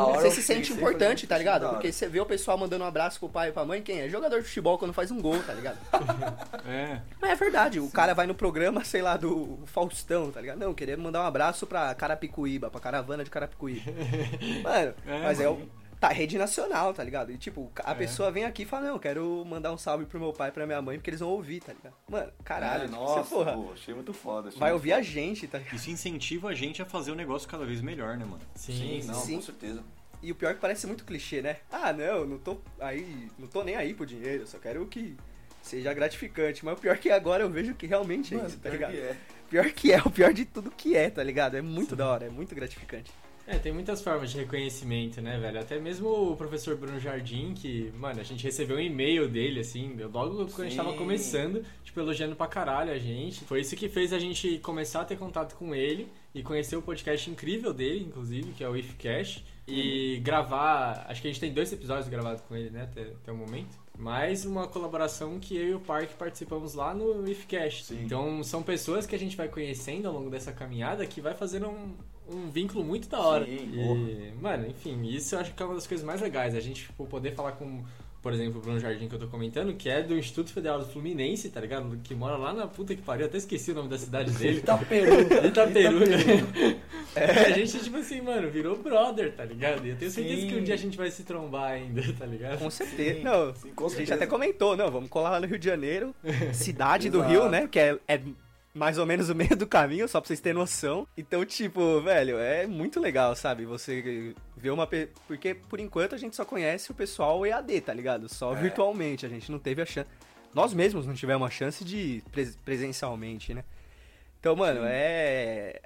Speaker 5: hora
Speaker 8: você se sente importante, tá ligado? Porque você vê o pessoal mandando um abraço pro pai e pra mãe, quem é? Jogador de futebol quando faz um gol, tá ligado? [laughs]
Speaker 3: É.
Speaker 8: Mas é verdade, o cara vai no programa, sei lá, do Faustão, tá ligado? Não, querendo mandar um abraço pra Carapicuíba, pra caravana de Carapicuíba. [laughs] Mano,
Speaker 3: É,
Speaker 8: mas é o.
Speaker 3: mano.
Speaker 8: Tá, rede nacional, tá ligado? E tipo, a pessoa vem aqui e fala, não, quero mandar um salve pro meu pai e pra minha mãe, porque eles vão ouvir, tá ligado? Mano, caralho,
Speaker 5: É,
Speaker 8: você,
Speaker 5: nossa,
Speaker 8: porra,
Speaker 5: pô, achei muito foda. achei
Speaker 8: vai
Speaker 5: muito
Speaker 8: ouvir a gente, tá ligado?
Speaker 3: Isso incentiva a gente a fazer o negócio cada vez melhor, né, mano?
Speaker 1: Sim,
Speaker 5: Sim, não,
Speaker 8: Sim.
Speaker 5: com certeza.
Speaker 8: E o pior é que parece muito clichê, né? Ah, não, não tô aí, não tô nem aí pro dinheiro, eu só quero que seja gratificante. Mas o pior é que agora eu vejo que realmente é
Speaker 5: Mano,
Speaker 8: isso, tá
Speaker 5: pior
Speaker 8: ligado?
Speaker 5: que é.
Speaker 8: Pior que é, o pior de tudo que é, tá ligado? É muito da hora, é muito gratificante.
Speaker 1: É, tem muitas formas de reconhecimento, né, velho? Até mesmo o professor Bruno Jardim, que, mano, a gente recebeu um e-mail dele, assim, logo quando a gente tava
Speaker 5: Sim.
Speaker 1: começando, tipo, elogiando pra caralho a gente. Foi isso que fez a gente começar a ter contato com ele e conhecer o podcast incrível dele, inclusive, que é o Ifcast. E gravar, acho que a gente tem dois episódios gravados com ele, né, até, até o momento. Mais uma colaboração que eu e o Park participamos lá no Ifcast.
Speaker 5: Sim.
Speaker 1: Então são pessoas que a gente vai conhecendo ao longo dessa caminhada que vai fazendo um, um vínculo muito da hora.
Speaker 5: Sim,
Speaker 1: e, mano, enfim, isso eu acho que é uma das coisas mais legais. A gente tipo, poder falar com, por exemplo, o Bruno Jardim que eu tô comentando, que é do Instituto Federal do Fluminense, tá ligado? Que mora lá na puta que pariu, eu até esqueci o nome da cidade dele.
Speaker 5: Itaperu.
Speaker 1: Itaperu, né? É, a gente, tipo assim, mano, virou brother, tá ligado? E eu tenho certeza
Speaker 5: Sim.
Speaker 1: que um dia a gente vai se trombar ainda, [laughs] tá ligado?
Speaker 8: Com certeza.
Speaker 5: Sim,
Speaker 8: Não,
Speaker 5: sim, com
Speaker 8: a gente
Speaker 5: certeza.
Speaker 8: até comentou, não, vamos colar lá no Rio de Janeiro, [laughs] cidade do. Rio, né? Que é, é mais ou menos o meio do caminho, só pra vocês terem noção. Então, tipo, velho, é muito legal, sabe? Você ver uma. pe- Porque por enquanto a gente só conhece o pessoal EAD, tá ligado? Só
Speaker 5: É.
Speaker 8: virtualmente, a gente não teve a chance. Nós mesmos não tivemos a chance de ir pres- presencialmente, né? Então, mano, é.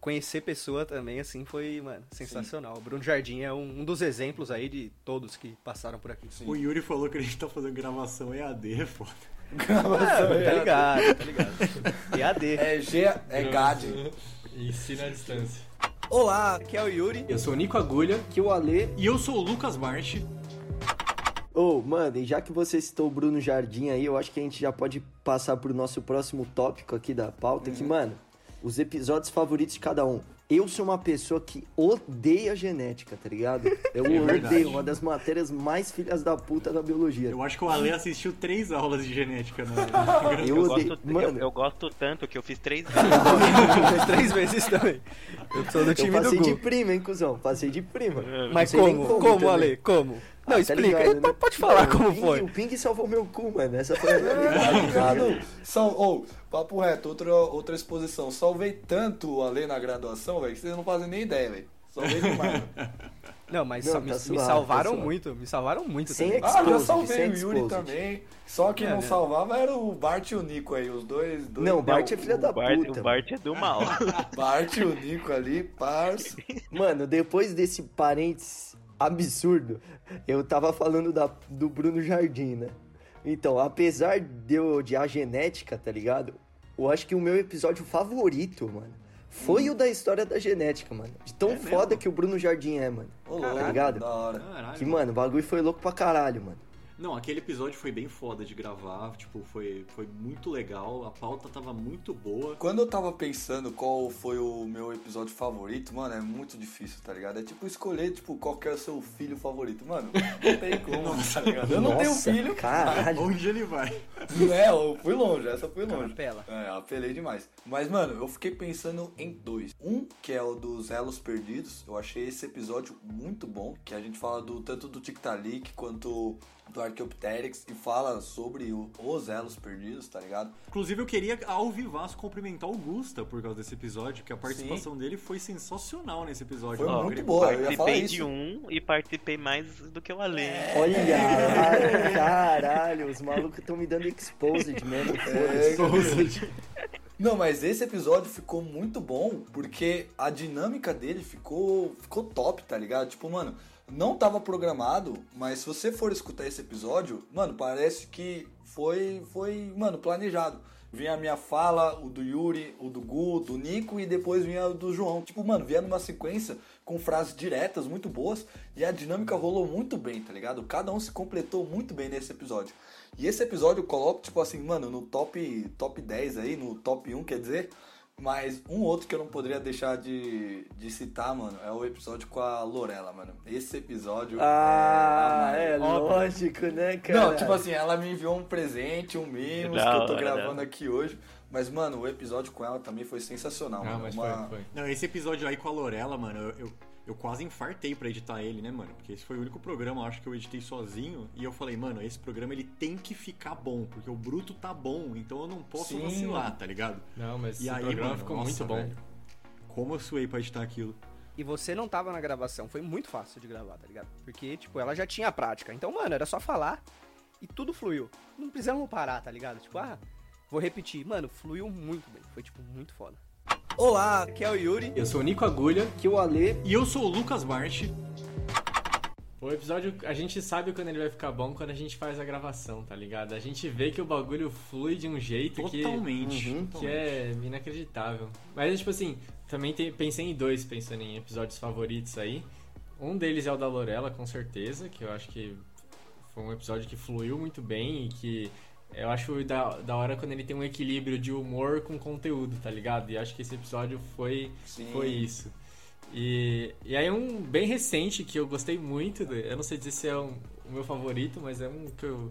Speaker 8: Conhecer pessoa também, assim, foi, mano, sensacional. O Bruno Jardim é um, um dos exemplos aí de todos que passaram por aqui.
Speaker 3: O Yuri falou que a gente tá fazendo gravação EAD, foda.
Speaker 8: Ah, tá ligado, tá ligado. EAD.
Speaker 5: É G, é GAD.
Speaker 1: Ensino à distância.
Speaker 8: Olá, aqui é o Yuri.
Speaker 1: Eu sou o Nico Agulha.
Speaker 4: Que o Ale.
Speaker 3: E eu sou o Lucas March.
Speaker 4: Ô, mano, e já que você citou o Bruno Jardim aí, eu acho que a gente já pode passar pro nosso próximo tópico aqui da pauta, que, mano, os episódios favoritos de cada um. Eu sou uma pessoa que odeia genética, tá ligado? [laughs] Eu
Speaker 3: verdade.
Speaker 4: odeio, uma das matérias mais filhas da puta da biologia.
Speaker 3: Eu acho que o Ale assistiu três aulas de genética [laughs] na
Speaker 4: Eu
Speaker 10: Eu
Speaker 4: odeio.
Speaker 10: gosto, eu,
Speaker 4: Mano,
Speaker 10: eu gosto tanto que eu fiz três [laughs]
Speaker 8: Fez três vezes também. Eu sou do
Speaker 4: eu
Speaker 8: time do
Speaker 4: passei de
Speaker 8: Gu.
Speaker 4: prima, hein, cuzão? Passei de prima.
Speaker 8: Mas
Speaker 4: sei nem
Speaker 8: como? Como,
Speaker 4: também.
Speaker 8: Ale? Como? Não,
Speaker 4: Ah, tá
Speaker 8: explica.
Speaker 4: ligado, né?
Speaker 8: Pode falar
Speaker 4: Não,
Speaker 8: como
Speaker 4: o Ping-
Speaker 8: foi.
Speaker 4: O Ping salvou meu cu, mano. Essa foi a [laughs] realidade.
Speaker 5: Mano, sal, ou, papo reto, outra, outra exposição. Salvei tanto o Ale na graduação, velho, que vocês não fazem nem ideia, velho. Salvei demais, mano. [laughs]
Speaker 8: Não, mas
Speaker 4: Não,
Speaker 8: só-
Speaker 4: tá
Speaker 8: me, me
Speaker 4: suave,
Speaker 8: salvaram
Speaker 4: tá
Speaker 8: muito. Me salvaram muito
Speaker 4: Sem
Speaker 8: também.
Speaker 5: Ah, já
Speaker 4: Exposed,
Speaker 5: salvei
Speaker 4: sem
Speaker 5: o Yuri
Speaker 4: exposed.
Speaker 5: também. Só que
Speaker 8: É,
Speaker 5: não
Speaker 8: né?
Speaker 5: salvava era o Bart e o Nico aí, os dois. dois
Speaker 4: Não, o Bart é filha da
Speaker 10: Bart,
Speaker 4: puta.
Speaker 10: O Bart é do mal. [laughs]
Speaker 5: Bart e o Nico ali, parça.
Speaker 4: Mano, depois desse parênteses absurdo, eu tava falando da, do Bruno Jardim, né? Então, apesar de eu odiar genética, tá ligado? Eu acho que o meu episódio favorito, mano, foi o da história da genética, mano. De tão
Speaker 3: É
Speaker 4: foda
Speaker 3: mesmo?
Speaker 4: que o Bruno Jardim é, mano.
Speaker 5: Ô,
Speaker 4: Tá ligado?
Speaker 5: Da hora.
Speaker 3: Caralho.
Speaker 4: Que, mano, o bagulho foi louco pra caralho, mano.
Speaker 3: Não, aquele episódio foi bem foda de gravar, tipo, foi, foi muito legal, a pauta tava muito boa.
Speaker 5: Quando eu tava pensando qual foi o meu episódio favorito, mano, é muito difícil, tá ligado? É tipo escolher, tipo, qual que é o seu filho favorito. Mano, não tem como, [laughs] tá ligado? Eu não tenho
Speaker 4: Nossa,
Speaker 5: filho.
Speaker 4: Caralho.
Speaker 3: Onde ele vai?
Speaker 5: É, eu fui longe, essa foi longe.
Speaker 8: Capela.
Speaker 5: É, apelei demais. Mas, mano, eu fiquei pensando em dois. Um, que é o dos Elos Perdidos. Eu achei esse episódio muito bom. Que a gente fala do tanto do Tic Talik quanto do Archaeopteryx e fala sobre o- os elos perdidos, tá ligado?
Speaker 3: Inclusive, eu queria, ao vivaço, cumprimentar o Gusta por causa desse episódio, porque a participação dele foi sensacional nesse episódio.
Speaker 5: Foi muito boa, eu
Speaker 10: Participei
Speaker 5: isso.
Speaker 10: de um e participei mais do que o Ale.
Speaker 4: Olha, lá, [laughs] caralho, os malucos estão me dando exposed mesmo.
Speaker 5: É,
Speaker 4: foda-se.
Speaker 5: Não, mas esse episódio ficou muito bom porque a dinâmica dele ficou, ficou top, tá ligado? Tipo, mano, não tava programado, mas se você for escutar esse episódio, mano, parece que foi, foi, mano, planejado. Vinha a minha fala, o do Yuri, o do Gu, do Nico e depois vinha o do João. Tipo, mano, vinha numa sequência com frases diretas muito boas e a dinâmica rolou muito bem, tá ligado? Cada um se completou muito bem nesse episódio. E esse episódio eu coloco, tipo assim, mano, no top, top 10 aí, no top 1, quer dizer. Mas um outro que eu não poderia deixar de, de citar, mano, é o episódio com a Lorela, mano. Esse episódio
Speaker 4: Ah,
Speaker 5: é,
Speaker 4: é lógico, né, cara?
Speaker 5: Não, tipo assim, ela me enviou um presente, um mimo, que eu tô gravando aqui hoje. Mas, mano, o episódio com ela também foi sensacional,
Speaker 1: Ah,
Speaker 5: mano.
Speaker 1: mas
Speaker 5: Uma-
Speaker 1: foi, foi.
Speaker 3: Não, esse episódio aí com a Lorela, mano, eu, eu, eu quase infartei pra editar ele, né, mano? Porque esse foi o único programa, eu acho, que eu editei sozinho. E eu falei, mano, esse programa ele tem que ficar bom, porque o bruto tá bom, então eu não posso
Speaker 5: Sim.
Speaker 3: vacilar, tá ligado?
Speaker 1: Não, mas
Speaker 3: E
Speaker 1: esse
Speaker 3: aí,
Speaker 1: programa
Speaker 3: mano,
Speaker 1: ficou
Speaker 3: nossa,
Speaker 1: muito bom.
Speaker 3: velho. Como eu suei pra editar aquilo.
Speaker 8: E você não tava na gravação, foi muito fácil de gravar, tá ligado? Porque, tipo, ela já tinha a prática. Então, mano, era só falar e tudo fluiu. Não precisamos parar, tá ligado? Tipo, ah, vou repetir. Mano, fluiu muito bem. Foi, tipo, muito foda. Olá, aqui é o Yuri.
Speaker 1: Eu sou o Nico Agulha.
Speaker 4: Que o Ale
Speaker 3: E eu sou o Lucas Bart.
Speaker 1: O episódio, a gente sabe quando ele vai ficar bom quando a gente faz a gravação, tá ligado? A gente vê que o bagulho flui de um jeito que,
Speaker 3: Totalmente.
Speaker 4: Uhum,
Speaker 1: que é inacreditável. Mas, tipo assim, também tem- pensei em dois, pensando em episódios favoritos aí. Um deles é o da Lorela, com certeza, que eu acho que foi um episódio que fluiu muito bem e que eu acho da, da hora quando ele tem um equilíbrio de humor com conteúdo, tá ligado? E acho que esse episódio foi,
Speaker 5: Sim.
Speaker 1: foi isso. E, e aí um bem recente que eu gostei muito, eu não sei dizer se é um- o meu favorito, mas é um que eu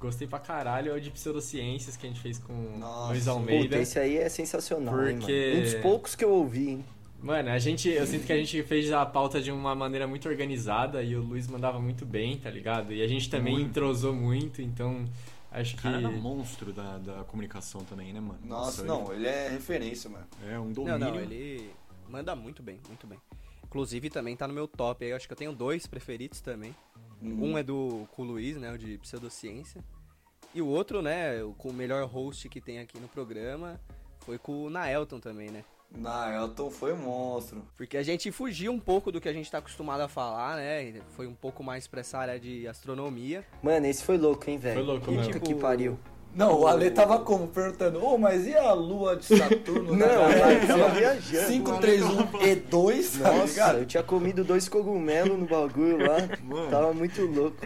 Speaker 1: gostei pra caralho, é o de pseudociências que a gente fez com
Speaker 5: Nossa.
Speaker 1: Luiz
Speaker 4: Puta,
Speaker 1: Almeida.
Speaker 4: esse aí é sensacional, hein,
Speaker 1: Porque-
Speaker 4: mano. Um dos poucos que eu ouvi, hein?
Speaker 1: Mano, a gente, eu sinto que a gente fez a pauta de uma maneira muito organizada e o Luiz mandava muito bem, tá ligado? E a gente também
Speaker 3: Muito.
Speaker 1: entrosou muito, então acho
Speaker 3: O
Speaker 1: que.
Speaker 3: cara era monstro da, da comunicação também, né, mano?
Speaker 5: Nossa,
Speaker 3: ele-
Speaker 5: não, ele é referência, mano.
Speaker 3: É um
Speaker 8: Não,
Speaker 3: domínio.
Speaker 8: não, ele manda muito bem, muito bem. Inclusive também tá no meu top aí, eu acho que eu tenho dois preferidos também. Um é do com o Luiz, né, o de pseudociência. E o outro, né, o- com o melhor host que tem aqui no programa, foi com o Naelton também, né?
Speaker 5: Na Elton foi monstro.
Speaker 8: Porque a gente fugiu um pouco do que a gente tá acostumado a falar, né? Foi um pouco mais pra essa área de astronomia.
Speaker 4: Mano, esse foi louco, hein, velho?
Speaker 1: Foi louco,
Speaker 4: Puta
Speaker 1: mano.
Speaker 4: que pariu.
Speaker 5: Não, o Ale tava como? Perguntando, ô, mas e a lua de Saturno? [laughs]
Speaker 4: Não, eu tava viajando.
Speaker 5: 531E2, tá
Speaker 4: Nossa,
Speaker 5: ligado?
Speaker 4: eu tinha comido dois cogumelos no bagulho lá.
Speaker 3: Mano.
Speaker 4: Tava muito louco.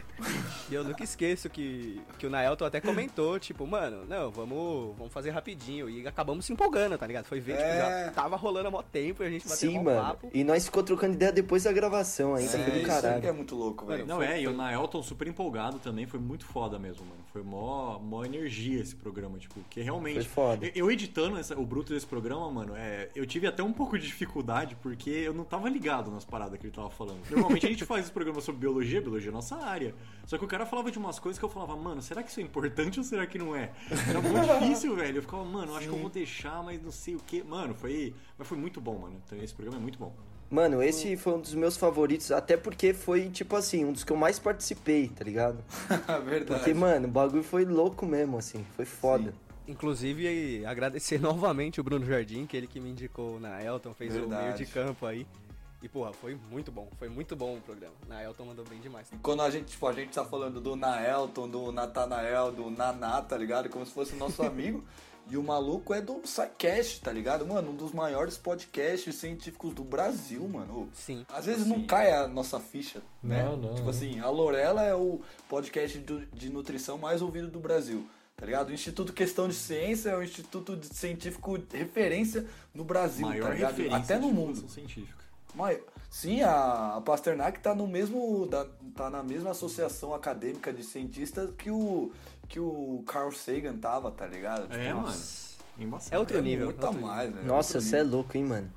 Speaker 8: E eu nunca esqueço que, que o Naelton até comentou, tipo, mano, não, vamos, vamos fazer rapidinho. E acabamos se empolgando, tá ligado? Foi ver, tipo,
Speaker 5: É.
Speaker 8: já tava rolando há mó tempo e a gente bateu
Speaker 4: Sim,
Speaker 8: um
Speaker 4: mano.
Speaker 8: papo.
Speaker 4: E nós ficou trocando ideia depois da gravação ainda.
Speaker 5: Sim,
Speaker 4: foi do
Speaker 5: isso aí
Speaker 4: caralho.
Speaker 5: que é muito louco, velho.
Speaker 3: Não,
Speaker 8: Foi-
Speaker 3: é, e o Naelton super empolgado também, foi muito foda mesmo, mano. Foi mó, mó energia esse programa, tipo, que realmente.
Speaker 4: Foi foda.
Speaker 3: Eu, eu editando essa- o bruto desse programa, mano, é, eu tive até um pouco de dificuldade, porque eu não tava ligado nas paradas que ele tava falando. Normalmente a gente faz esse programa sobre biologia, biologia é nossa área. Só que o cara falava de umas coisas que eu falava, mano, será que isso é importante ou será que não é? Era muito [laughs] difícil, velho. Eu ficava, mano, acho que eu vou deixar, mas não sei o que. Mano, foi. Mas foi muito bom, mano. Então, esse programa é muito bom.
Speaker 4: Mano, esse foi um dos meus favoritos, até porque foi, tipo assim, um dos que eu mais participei, tá ligado? [laughs]
Speaker 5: Verdade.
Speaker 4: Porque, mano, o bagulho foi louco mesmo, assim, foi foda.
Speaker 8: Inclusive, agradecer [laughs] novamente o Bruno Jardim, que ele que me indicou na Elton, fez o
Speaker 5: Verdade.
Speaker 8: meio de campo aí. E, porra, foi muito bom. Foi muito bom o programa. Na Elton mandou bem demais.
Speaker 5: Quando a gente, tipo, a gente tá falando do Naelton, do Natanael, do Naná, tá ligado? Como se fosse nosso amigo. E o maluco é do SciCast, tá ligado? Mano, um dos maiores podcasts científicos do Brasil, mano.
Speaker 8: Sim.
Speaker 5: Às vezes não cai a nossa ficha, né?
Speaker 1: Não, não,
Speaker 5: Tipo assim, a Lorela é o podcast de nutrição mais ouvido do Brasil. Tá ligado? O Instituto Questão de Ciência é o instituto de- científico de referência no Brasil,
Speaker 3: Maior
Speaker 5: tá ligado?
Speaker 3: referência
Speaker 5: Até no mundo.
Speaker 3: científica.
Speaker 5: Mas, sim, a, Pasternak tá no mesmo. da- tá na mesma associação acadêmica de cientistas que o. que o Carl Sagan tava, tá ligado?
Speaker 3: É,
Speaker 5: Tipo,
Speaker 3: mano. Embaçado.
Speaker 8: É outro
Speaker 5: é
Speaker 8: nível.
Speaker 5: Muito a
Speaker 8: outro
Speaker 5: mais, né?
Speaker 4: Nossa, você é louco, hein, mano.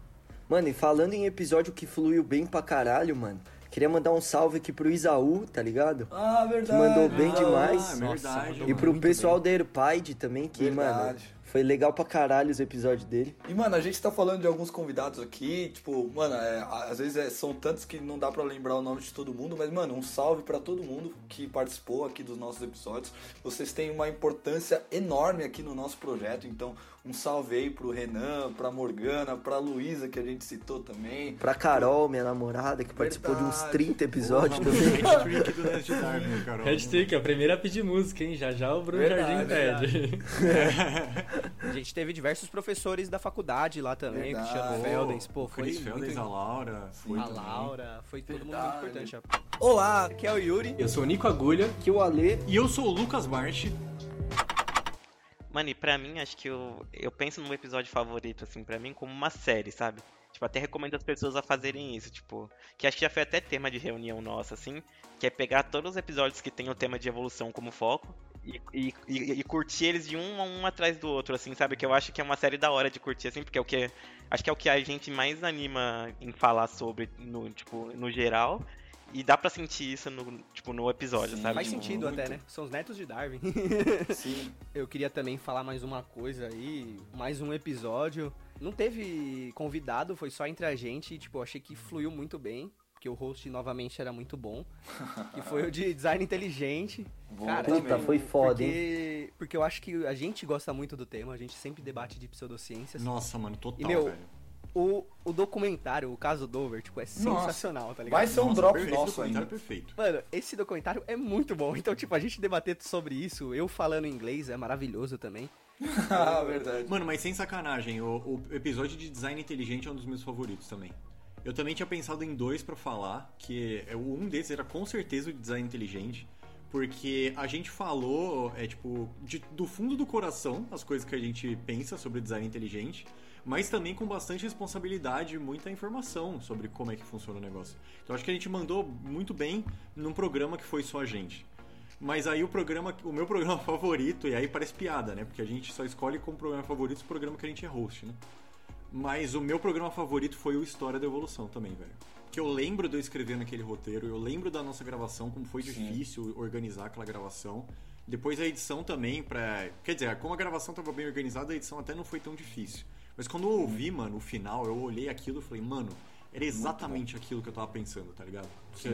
Speaker 4: Mano, e falando em episódio que fluiu bem pra caralho, mano, Queria mandar um salve aqui pro Isaú, tá ligado?
Speaker 5: Ah,
Speaker 4: Que
Speaker 5: verdade.
Speaker 4: mandou bem
Speaker 5: Ah,
Speaker 4: demais.
Speaker 3: é verdade.
Speaker 4: E pro pessoal da Airpide também, que, mano,
Speaker 5: Verdade.
Speaker 4: Foi legal pra caralho os episódios dele.
Speaker 5: E, mano, a gente tá falando de alguns convidados aqui, tipo, mano, é, às vezes é- são tantos que não dá pra lembrar o nome de todo mundo, mas, mano, um salve pra todo mundo que participou aqui dos nossos episódios. Vocês têm uma importância enorme aqui no nosso projeto, então, um salve aí pro Renan, pra Morgana, pra Luísa, que a gente citou também.
Speaker 4: Pra Carol, minha namorada, que participou de uns
Speaker 5: Verdade.
Speaker 4: 30 episódios
Speaker 3: Porra,
Speaker 4: também.
Speaker 3: Hat-trick do Nerd Darwin, Carol.
Speaker 1: Hashtag, a primeira a pedir música, hein? Já já o Bruno
Speaker 5: Verdade,
Speaker 1: Jardim pede. [laughs]
Speaker 8: A gente teve diversos professores da faculdade lá também,
Speaker 5: Verdade.
Speaker 8: Cristiano Feldens, pô, foi
Speaker 3: Chris
Speaker 8: muito...
Speaker 3: Feldens, a Laura, foi
Speaker 8: A
Speaker 3: também.
Speaker 8: Laura, foi todo mundo muito
Speaker 5: Verdade.
Speaker 8: importante. Olá, aqui é o Yuri.
Speaker 1: Eu sou o Nico Agulha.
Speaker 4: Que o Ale
Speaker 3: E eu sou o Lucas Bart.
Speaker 10: Mano, e pra mim, acho que eu, eu penso no episódio favorito, assim, pra mim, como uma série, sabe? Tipo, até recomendo as pessoas a fazerem isso, tipo, que acho que já foi até tema de reunião nossa, assim, que é pegar todos os episódios que tem o tema de evolução como foco e, e, e, e curtir eles de um, um atrás do outro, assim, sabe? Que eu acho que é uma série da hora de curtir, assim, porque é o que. Acho que é o que a gente mais anima em falar sobre, no, tipo, no geral. E dá pra sentir isso no, tipo, no episódio,
Speaker 5: Sim,
Speaker 10: sabe?
Speaker 8: Faz
Speaker 10: Tipo,
Speaker 8: sentido
Speaker 5: muito.
Speaker 8: até, né? São os netos de Darwin. [laughs]
Speaker 5: Sim.
Speaker 8: Eu queria também falar mais uma coisa aí, mais um episódio. Não teve convidado, foi só entre a gente, e, tipo, eu achei que fluiu muito bem, porque o host novamente era muito bom. que foi o de design inteligente. Cara,
Speaker 5: também.
Speaker 4: Puta, foi foda, hein?
Speaker 8: porque, porque eu acho que a gente gosta muito do tema, a gente sempre debate de pseudociências.
Speaker 3: Nossa, mano, total,
Speaker 8: E, meu,
Speaker 3: velho.
Speaker 8: O, o documentário, o caso Dover, tipo, é sensacional, tá ligado?
Speaker 5: Vai ser um
Speaker 3: Nossa,
Speaker 5: drop
Speaker 3: perfeito,
Speaker 5: nosso
Speaker 3: documentário
Speaker 5: ainda.
Speaker 3: perfeito.
Speaker 8: Mano, esse documentário é muito bom. Então, tipo, a gente debater sobre isso, eu falando inglês é maravilhoso também. [laughs]
Speaker 5: ah, verdade.
Speaker 3: Mano, mas sem sacanagem, o, o episódio de design inteligente é um dos meus favoritos também. Eu também tinha pensado em dois pra falar, que é, um desses era com certeza o de design inteligente, porque a gente falou, é tipo, de- do fundo do coração as coisas que a gente pensa sobre design inteligente, mas também com bastante responsabilidade e muita informação sobre como é que funciona o negócio. Então acho que a gente mandou muito bem num programa que foi só a gente. Mas aí o programa, o meu programa [laughs] favorito, e aí parece piada, né? Porque a gente só escolhe como programa favorito os programas que a gente é host, né? Mas o meu programa favorito foi o História da Evolução também, velho. Que eu lembro de eu escrever naquele roteiro, eu lembro da nossa gravação, como foi difícil organizar aquela gravação. Depois a edição também, pra. Quer dizer, como a gravação tava bem organizada, a edição até não foi tão difícil. Mas quando eu ouvi, mano, o final, eu olhei aquilo e falei, mano, era exatamente aquilo que eu tava pensando, tá ligado?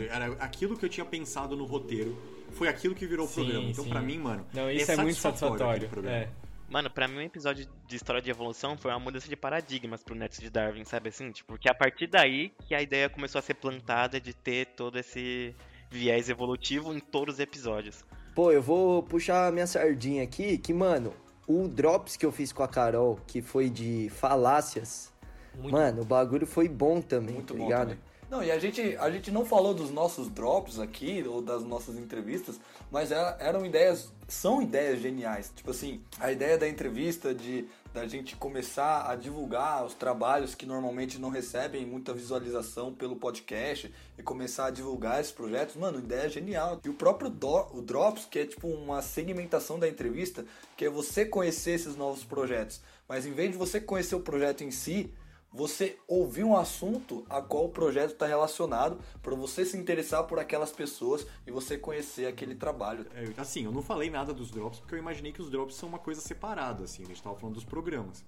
Speaker 3: Era aquilo que eu tinha pensado no roteiro, foi aquilo que virou o programa. Então,
Speaker 1: sim.
Speaker 3: pra mim, mano.
Speaker 1: Não, isso é, muito
Speaker 3: satisfatório.
Speaker 1: É.
Speaker 10: Mano, pra mim um episódio de história de evolução foi uma mudança de paradigmas pro Netos de Darwin, sabe assim? Tipo, porque a partir daí que a ideia começou a ser plantada de ter todo esse viés evolutivo em todos os episódios.
Speaker 4: Pô, eu vou puxar a minha sardinha aqui, que, mano, o Drops que eu fiz com a Carol, que foi de falácias,
Speaker 8: Muito
Speaker 4: mano, o bagulho foi bom também,
Speaker 5: Muito
Speaker 4: tá
Speaker 5: bom
Speaker 4: ligado?
Speaker 5: também. Não, e a gente, a gente não falou dos nossos drops aqui, ou das nossas entrevistas, mas era- eram ideias, são ideias geniais. Tipo assim, a ideia da entrevista, de da gente começar a divulgar os trabalhos que normalmente não recebem muita visualização pelo podcast e começar a divulgar esses projetos, mano, ideia genial. E o próprio do, o Drops, que é tipo uma segmentação da entrevista, que é você conhecer esses novos projetos. Mas em vez de você conhecer o projeto em si, você ouvir um assunto a qual o projeto está relacionado para você se interessar por aquelas pessoas e você conhecer aquele trabalho.
Speaker 3: É, assim, eu não falei nada dos drops porque eu imaginei que os drops são uma coisa separada, assim, a gente tava falando dos programas.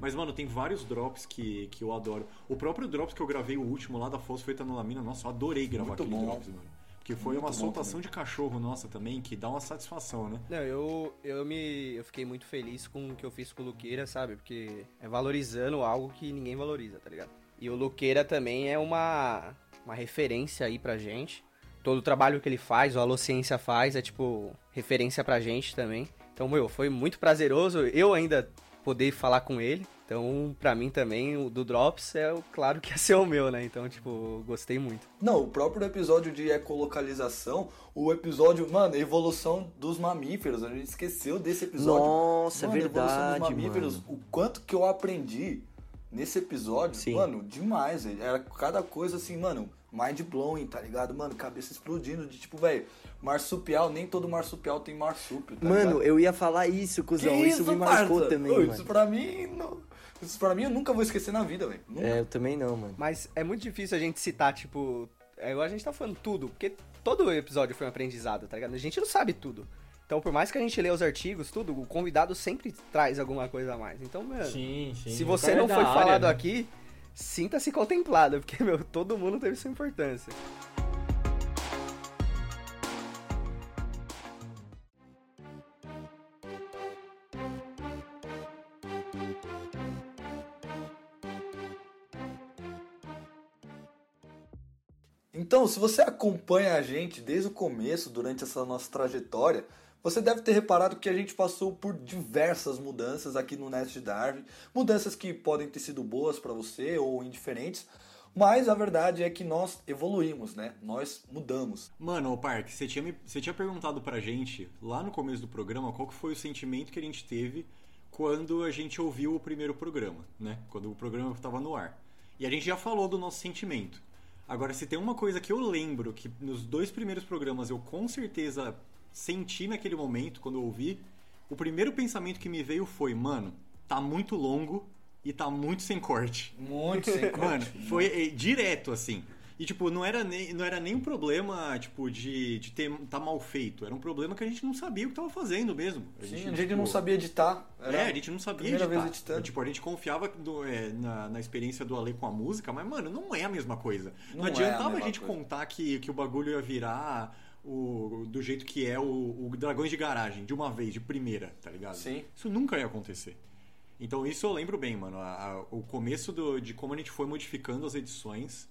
Speaker 3: Mas, mano, tem vários drops que, que eu adoro. O próprio drops que eu gravei, o último lá da Fosfetanlamina, nossa, eu adorei gravar
Speaker 5: Muito
Speaker 3: aquele
Speaker 5: bom.
Speaker 3: drops, mano. Porque foi
Speaker 5: Muito
Speaker 3: uma soltação de cachorro nossa também, que dá uma satisfação, né?
Speaker 8: Não, eu, eu me. Eu fiquei muito feliz com o que eu fiz com o Luqueira, sabe? Porque é valorizando algo que ninguém valoriza, tá ligado? E o Luqueira também é uma, uma referência aí pra gente. Todo o trabalho que ele faz, o Alociência faz, é tipo referência pra gente também. Então, meu, foi muito prazeroso eu ainda poder falar com ele. Então, pra mim também, o do Drops é o- claro que [laughs] ia ser o meu, né? Então, tipo, gostei muito.
Speaker 5: Não, o próprio episódio de ecolocalização, o episódio, mano, evolução dos mamíferos, a gente esqueceu desse episódio.
Speaker 4: Nossa, é
Speaker 5: mano, evolução
Speaker 4: verdade,
Speaker 5: dos mamíferos,
Speaker 4: mano.
Speaker 5: o quanto que eu aprendi nesse episódio,
Speaker 4: Sim.
Speaker 5: mano, demais, velho. Era cada coisa assim, mano, mind blowing, tá ligado? Mano, cabeça explodindo de tipo, velho, marsupial, nem todo marsupial tem marsúpio, tá
Speaker 4: Mano,
Speaker 5: ligado?
Speaker 4: eu ia falar isso, cuzão.
Speaker 5: Que
Speaker 4: isso, me marcou
Speaker 5: parça?
Speaker 4: também,
Speaker 5: Ô,
Speaker 4: mano.
Speaker 5: Isso pra mim, não... isso pra mim eu nunca vou esquecer na vida, velho.
Speaker 4: É, eu também não, mano.
Speaker 8: Mas é muito difícil a gente citar, tipo, é igual a gente tá falando tudo, porque todo episódio foi um aprendizado, tá ligado? A gente não sabe tudo. Então, por mais que a gente lê os artigos, tudo, o convidado sempre traz alguma coisa a mais. Então, mano,
Speaker 1: Sim, sim.
Speaker 8: se você não
Speaker 1: é da
Speaker 8: foi
Speaker 1: área,
Speaker 8: falado
Speaker 1: né?
Speaker 8: aqui, sinta-se contemplado, [laughs] porque, meu, todo mundo teve sua importância.
Speaker 5: Então, se você acompanha a gente desde o começo, durante essa nossa trajetória, você deve ter reparado que a gente passou por diversas mudanças aqui no Nest Darwin. Mudanças que podem ter sido boas para você ou indiferentes, mas a verdade é que nós evoluímos, né? Nós mudamos.
Speaker 3: Mano, Park, você tinha, me- você tinha perguntado pra gente, lá no começo do programa, qual que foi o sentimento que a gente teve quando a gente ouviu o primeiro programa, né? Quando o programa estava no ar. E a gente já falou do nosso sentimento. Agora, se tem uma coisa que eu lembro que nos dois primeiros programas eu com certeza senti naquele momento, quando eu ouvi, o primeiro pensamento que me veio foi, mano, tá muito longo e tá muito sem corte.
Speaker 5: Muito sem [laughs] corte.
Speaker 3: Mano, foi eh, direto, assim. E, tipo, não era nem, não era nem um problema, tipo, de, de ter, tá mal feito. Era um problema que a gente não sabia o que tava fazendo mesmo.
Speaker 5: Sim, a
Speaker 3: tipo,
Speaker 5: gente não sabia editar. Era
Speaker 3: é, a gente não sabia
Speaker 5: primeira
Speaker 3: editar.
Speaker 5: vez editando.
Speaker 3: Tipo, a gente confiava é, na, na experiência do Ale com a música, mas, mano, não é a mesma coisa. Não,
Speaker 5: Não é a
Speaker 3: adiantava a, gente
Speaker 5: coisa.
Speaker 3: contar que, que o bagulho ia virar o, do jeito que é o, o Dragões de Garagem, de uma vez, de primeira, tá ligado?
Speaker 5: Sim.
Speaker 3: Isso nunca ia acontecer. Então isso eu lembro bem, mano. A- a- o começo do- de como a gente foi modificando as edições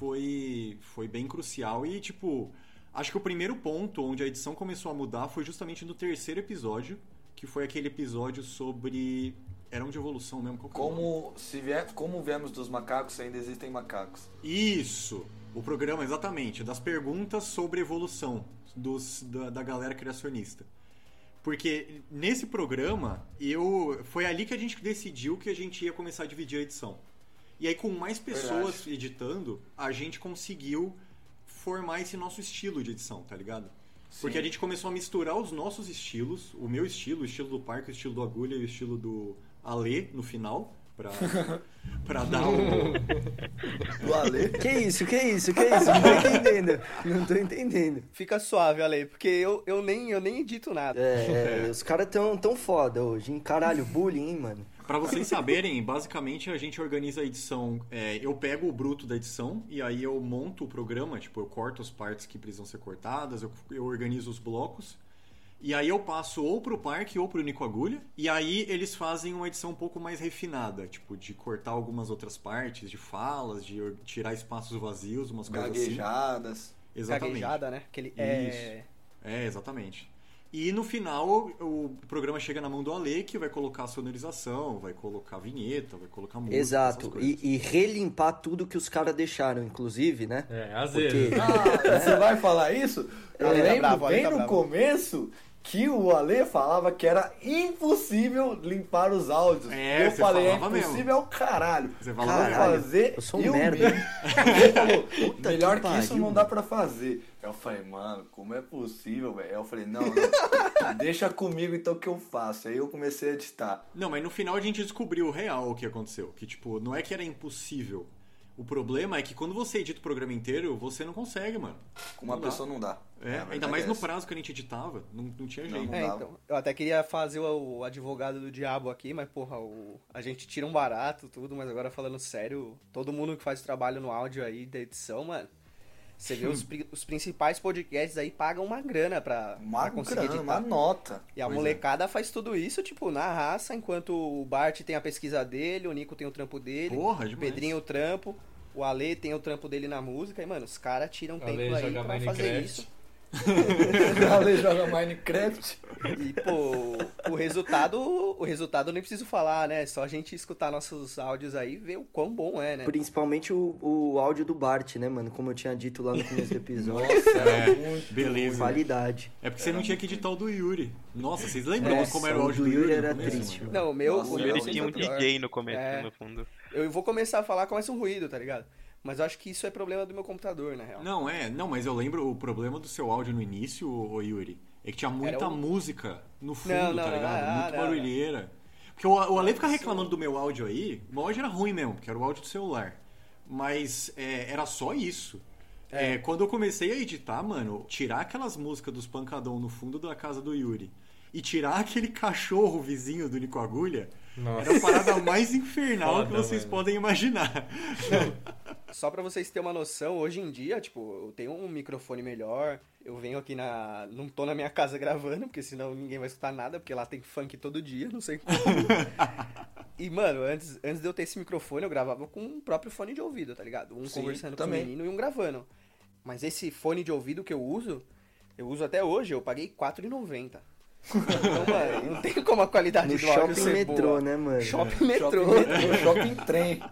Speaker 3: foi, foi bem crucial. E, tipo, acho que o primeiro ponto onde a edição começou a mudar foi justamente no terceiro episódio, que foi aquele episódio sobre. Era um de evolução mesmo? É?
Speaker 5: Como, se vier, como viemos dos macacos, ainda existem macacos.
Speaker 3: Isso! O programa, exatamente, das perguntas sobre evolução dos, da, da galera criacionista. Porque nesse programa, eu foi ali que a gente decidiu que a gente ia começar a dividir a edição. E aí, com mais pessoas editando, a gente conseguiu formar esse nosso estilo de edição, tá ligado? Porque a gente começou a misturar os nossos estilos, o meu estilo, o estilo do Parque, o estilo do Agulha e o estilo do Alê no final, pra, [laughs] pra dar um, [laughs]
Speaker 5: Do Ale.
Speaker 4: Que isso, que isso, que isso? Não tô entendendo. Não tô entendendo.
Speaker 8: Fica suave, Ale, porque eu, eu, nem, eu nem edito nada.
Speaker 4: É, os caras tão, tão foda hoje, hein? Caralho, bullying, hein, mano?
Speaker 3: Pra vocês saberem, basicamente a gente organiza a edição. é, eu pego o bruto da edição e aí eu monto o programa, tipo, eu corto as partes que precisam ser cortadas, eu, eu organizo os blocos. E aí eu passo ou pro Parque ou pro Nico Agulha. E aí eles fazem uma edição um pouco mais refinada, tipo, de cortar algumas outras partes, de falas, de tirar espaços vazios, umas coisas assim.
Speaker 5: Gaguejadas.
Speaker 3: Exatamente.
Speaker 8: Gaguejada, né? Aquele, é...
Speaker 3: É, exatamente. E no final o programa chega na mão do Ale, que vai colocar a sonorização, vai colocar a vinheta, vai colocar música.
Speaker 4: Exato. E, e relimpar tudo que os caras deixaram, inclusive, né?
Speaker 1: É, às
Speaker 4: Porque
Speaker 1: vezes.
Speaker 5: Ah, você vai falar isso? Eu
Speaker 8: Ale tá
Speaker 5: lembro
Speaker 8: bravo,
Speaker 5: bem
Speaker 8: tá
Speaker 5: no
Speaker 8: bravo.
Speaker 5: começo que o Ale falava que era impossível limpar os áudios.
Speaker 3: É,
Speaker 5: eu falei, é impossível
Speaker 3: mesmo.
Speaker 5: é o caralho.
Speaker 3: Você falava
Speaker 4: Caralho,
Speaker 5: fazer
Speaker 4: eu sou um
Speaker 5: eu
Speaker 4: merda. [laughs]
Speaker 5: Ele falou, [laughs]
Speaker 4: Puta
Speaker 5: melhor
Speaker 4: que
Speaker 5: que, isso não dá pra fazer. Eu falei, mano, como é possível, velho? Eu falei, não, não, [laughs] deixa comigo então que eu faço. Aí eu comecei a editar.
Speaker 3: Não, mas no final a gente descobriu o real o que aconteceu. Que, tipo, não é que era impossível. O problema é que quando você edita o programa inteiro, você não consegue, mano.
Speaker 5: Com uma
Speaker 3: Não dá.
Speaker 5: pessoa não dá.
Speaker 3: É,
Speaker 5: A
Speaker 3: ainda
Speaker 5: verdade
Speaker 3: mais
Speaker 5: é
Speaker 3: no prazo que a gente editava, não, não tinha
Speaker 5: Não,
Speaker 3: jeito.
Speaker 5: não
Speaker 8: É,
Speaker 5: dava.
Speaker 8: então. Eu até queria fazer o, o advogado do diabo aqui, mas, porra, o, a gente tira um barato, tudo, mas agora falando sério, todo mundo que faz trabalho no áudio aí da edição, mano. Você vê os, pri- os principais podcasts aí pagam uma grana pra,
Speaker 5: Uma
Speaker 8: pra conseguir
Speaker 5: grana,
Speaker 8: editar.
Speaker 5: uma nota.
Speaker 8: E a
Speaker 3: Pois é.
Speaker 8: molecada faz tudo isso, tipo, na raça, enquanto o Bart tem a pesquisa dele, o Nico tem o trampo dele,
Speaker 3: Porra,
Speaker 8: o
Speaker 3: demais.
Speaker 8: Pedrinho o trampo, o Ale tem o trampo dele na música, e, mano, os caras tiram
Speaker 1: Ale
Speaker 8: tempo aí pra fazer isso. [laughs]
Speaker 5: O Ale joga Minecraft.
Speaker 8: E, pô, o resultado, o resultado nem preciso falar, né? Só a gente escutar nossos áudios aí e ver o quão bom é, né?
Speaker 4: Principalmente o, o áudio do Bart, né, mano? Como eu tinha dito lá no começo do episódio.
Speaker 3: É, beleza.
Speaker 4: Qualidade.
Speaker 3: É porque você não tinha que editar o do Yuri. Nossa, vocês lembram
Speaker 4: Nossa,
Speaker 3: como era o
Speaker 4: o
Speaker 3: áudio
Speaker 4: do
Speaker 3: do Yuri?
Speaker 4: Yuri
Speaker 3: no
Speaker 4: era
Speaker 3: começo,
Speaker 4: triste,
Speaker 3: mano?
Speaker 8: Não, o meu,
Speaker 5: Nossa,
Speaker 8: o
Speaker 10: O
Speaker 8: meu
Speaker 10: Yuri
Speaker 8: sempre
Speaker 10: tinha um. DJ no começo,
Speaker 8: É.
Speaker 10: no fundo.
Speaker 8: Eu vou começar a falar, começa um ruído, tá ligado? Mas eu acho que isso é problema do meu computador, na real.
Speaker 3: Não, é, não, mas eu lembro o problema do seu áudio no início, ô Yuri, é que tinha muita
Speaker 8: o-
Speaker 3: música no fundo,
Speaker 8: Não, não,
Speaker 3: tá ligado?
Speaker 8: ah,
Speaker 3: Muito
Speaker 8: não,
Speaker 3: barulheira. Porque o, o Ale fica reclamando do meu áudio aí, o meu áudio era ruim mesmo, porque era o áudio do celular. Mas é, era só isso. É, quando eu comecei a editar, mano, tirar aquelas músicas dos pancadão no fundo da casa do Yuri e tirar [laughs] aquele cachorro vizinho do Nico Agulha
Speaker 1: Nossa.
Speaker 3: era a parada mais infernal
Speaker 1: Foda,
Speaker 3: que vocês
Speaker 1: mano.
Speaker 3: podem imaginar.
Speaker 8: Só pra vocês terem uma noção, hoje em dia, tipo, eu tenho um microfone melhor, eu venho aqui na. Não tô na minha casa gravando, porque senão ninguém vai escutar nada, porque lá tem funk todo dia, não sei como. E, mano, antes, antes de eu ter esse microfone, eu gravava com o próprio fone de ouvido, tá ligado? Um
Speaker 5: Sim,
Speaker 8: conversando
Speaker 5: também.
Speaker 8: com o menino e um gravando. Mas esse fone de ouvido que eu uso, eu uso até hoje, eu paguei R$4,90. Então, mano, não tem como a qualidade
Speaker 4: No
Speaker 8: do áudio
Speaker 4: shopping
Speaker 8: ser
Speaker 4: metrô,
Speaker 8: boa.
Speaker 4: né, mano?
Speaker 8: Shopping metrô.
Speaker 5: Shopping metrô, shopping trem.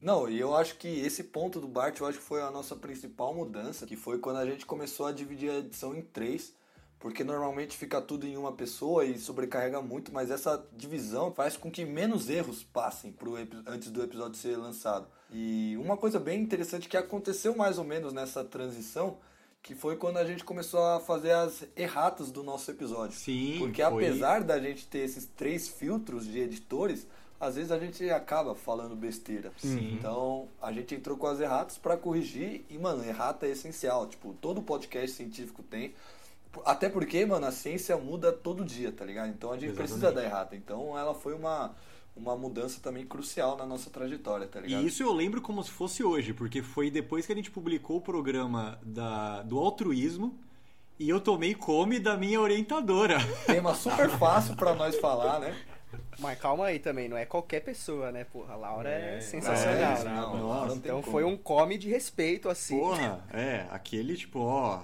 Speaker 5: Não, e eu acho que esse ponto do Bart, eu acho que foi a nossa principal mudança, que foi quando a gente começou a dividir a edição em três, porque normalmente fica tudo em uma pessoa e sobrecarrega muito, mas essa divisão faz com que menos erros passem pro antes do episódio ser lançado. E uma coisa bem interessante que aconteceu mais ou menos nessa transição, que foi quando a gente começou a fazer as erratas do nosso episódio.
Speaker 3: Sim,
Speaker 5: Porque
Speaker 3: foi-
Speaker 5: apesar da gente ter esses três filtros de editores, às vezes a gente acaba falando besteira.
Speaker 3: Sim.
Speaker 5: Então a gente entrou com as erratas pra corrigir e, mano, errata é essencial. Tipo, todo podcast científico tem. Até porque, mano, a ciência muda todo dia, tá ligado? Então a gente precisa
Speaker 3: Exatamente.
Speaker 5: da errata. Então ela foi uma, uma mudança também crucial na nossa trajetória, tá ligado?
Speaker 3: E isso eu lembro como se fosse hoje, porque foi depois que a gente publicou o programa da, do altruísmo e eu tomei come da minha orientadora. [laughs]
Speaker 5: Tema super fácil pra nós falar, né?
Speaker 8: Mas calma aí também, não é qualquer pessoa, né, porra? A Laura é,
Speaker 1: É,
Speaker 8: sensacional.
Speaker 5: é,
Speaker 8: né?
Speaker 5: não,
Speaker 3: Nossa,
Speaker 5: não
Speaker 8: então
Speaker 5: como.
Speaker 8: foi um come de respeito, assim.
Speaker 3: Porra, é, aquele tipo, ó,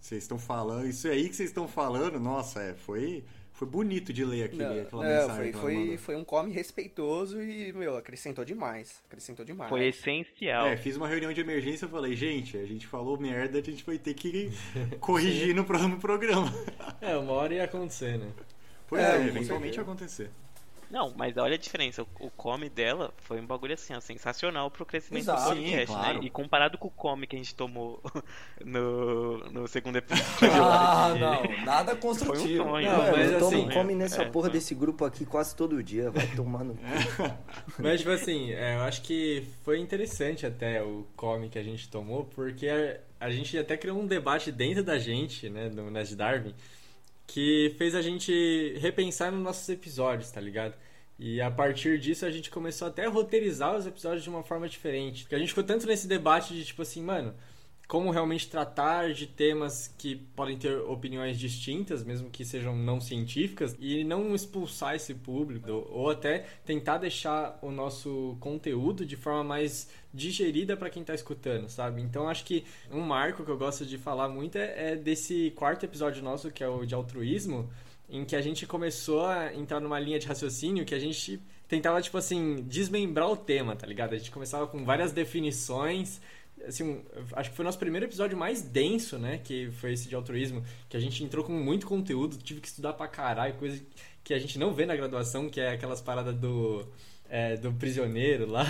Speaker 3: vocês estão falando, isso aí que vocês estão falando, nossa, é, foi, foi bonito de ler aquele,
Speaker 8: Não,
Speaker 3: aquela
Speaker 8: não,
Speaker 3: mensagem
Speaker 8: foi, foi, foi um come respeitoso e, meu, acrescentou demais. Acrescentou demais.
Speaker 10: Foi essencial.
Speaker 3: É, fiz uma reunião de emergência e falei, gente, a gente falou merda, a gente vai ter que [laughs] corrigir no próximo programa.
Speaker 1: É, uma hora ia acontecer, né?
Speaker 3: Pois
Speaker 5: É,
Speaker 3: é, eventualmente ia acontecer.
Speaker 10: Não, mas olha a diferença. O, o come dela foi um bagulho assim, ó, sensacional pro crescimento
Speaker 5: Exato,
Speaker 10: do podcast,
Speaker 3: sim, claro.
Speaker 10: né? E comparado com o come que a gente tomou [laughs] no, no segundo episódio.
Speaker 5: Ah,
Speaker 10: lá, [laughs] que-
Speaker 5: não, nada construtivo.
Speaker 10: sonho.
Speaker 1: Não,
Speaker 4: Mano,
Speaker 1: mas
Speaker 4: eu tomo
Speaker 1: assim,
Speaker 4: come nessa
Speaker 10: é,
Speaker 4: porra
Speaker 10: é.
Speaker 4: desse grupo aqui quase todo dia. Vai tomar no cu. [laughs]
Speaker 1: Mas, tipo assim, é, eu acho que foi interessante até o come que a gente tomou, porque a, a gente até criou um debate dentro da gente, né, do Nerd Darwin, que fez a gente repensar nos nossos episódios, tá ligado? E a partir disso a gente começou até a roteirizar os episódios de uma forma diferente. Porque a gente ficou tanto nesse debate de tipo assim, mano, como realmente tratar de temas que podem ter opiniões distintas, mesmo que sejam não científicas, e não expulsar esse público, ou até tentar deixar o nosso conteúdo de forma mais digerida para quem tá escutando, sabe? Então acho que um marco que eu gosto de falar muito é, é desse quarto episódio nosso, que é o de altruísmo, em que a gente começou a entrar numa linha de raciocínio que a gente tentava, tipo assim, desmembrar o tema, tá ligado? A gente começava com várias definições. Assim, acho que foi o nosso primeiro episódio mais denso, né? Que foi esse de altruísmo, que a gente entrou com muito conteúdo, tive que estudar pra caralho, coisa que a gente não vê na graduação, que é aquelas paradas do. é, do prisioneiro lá.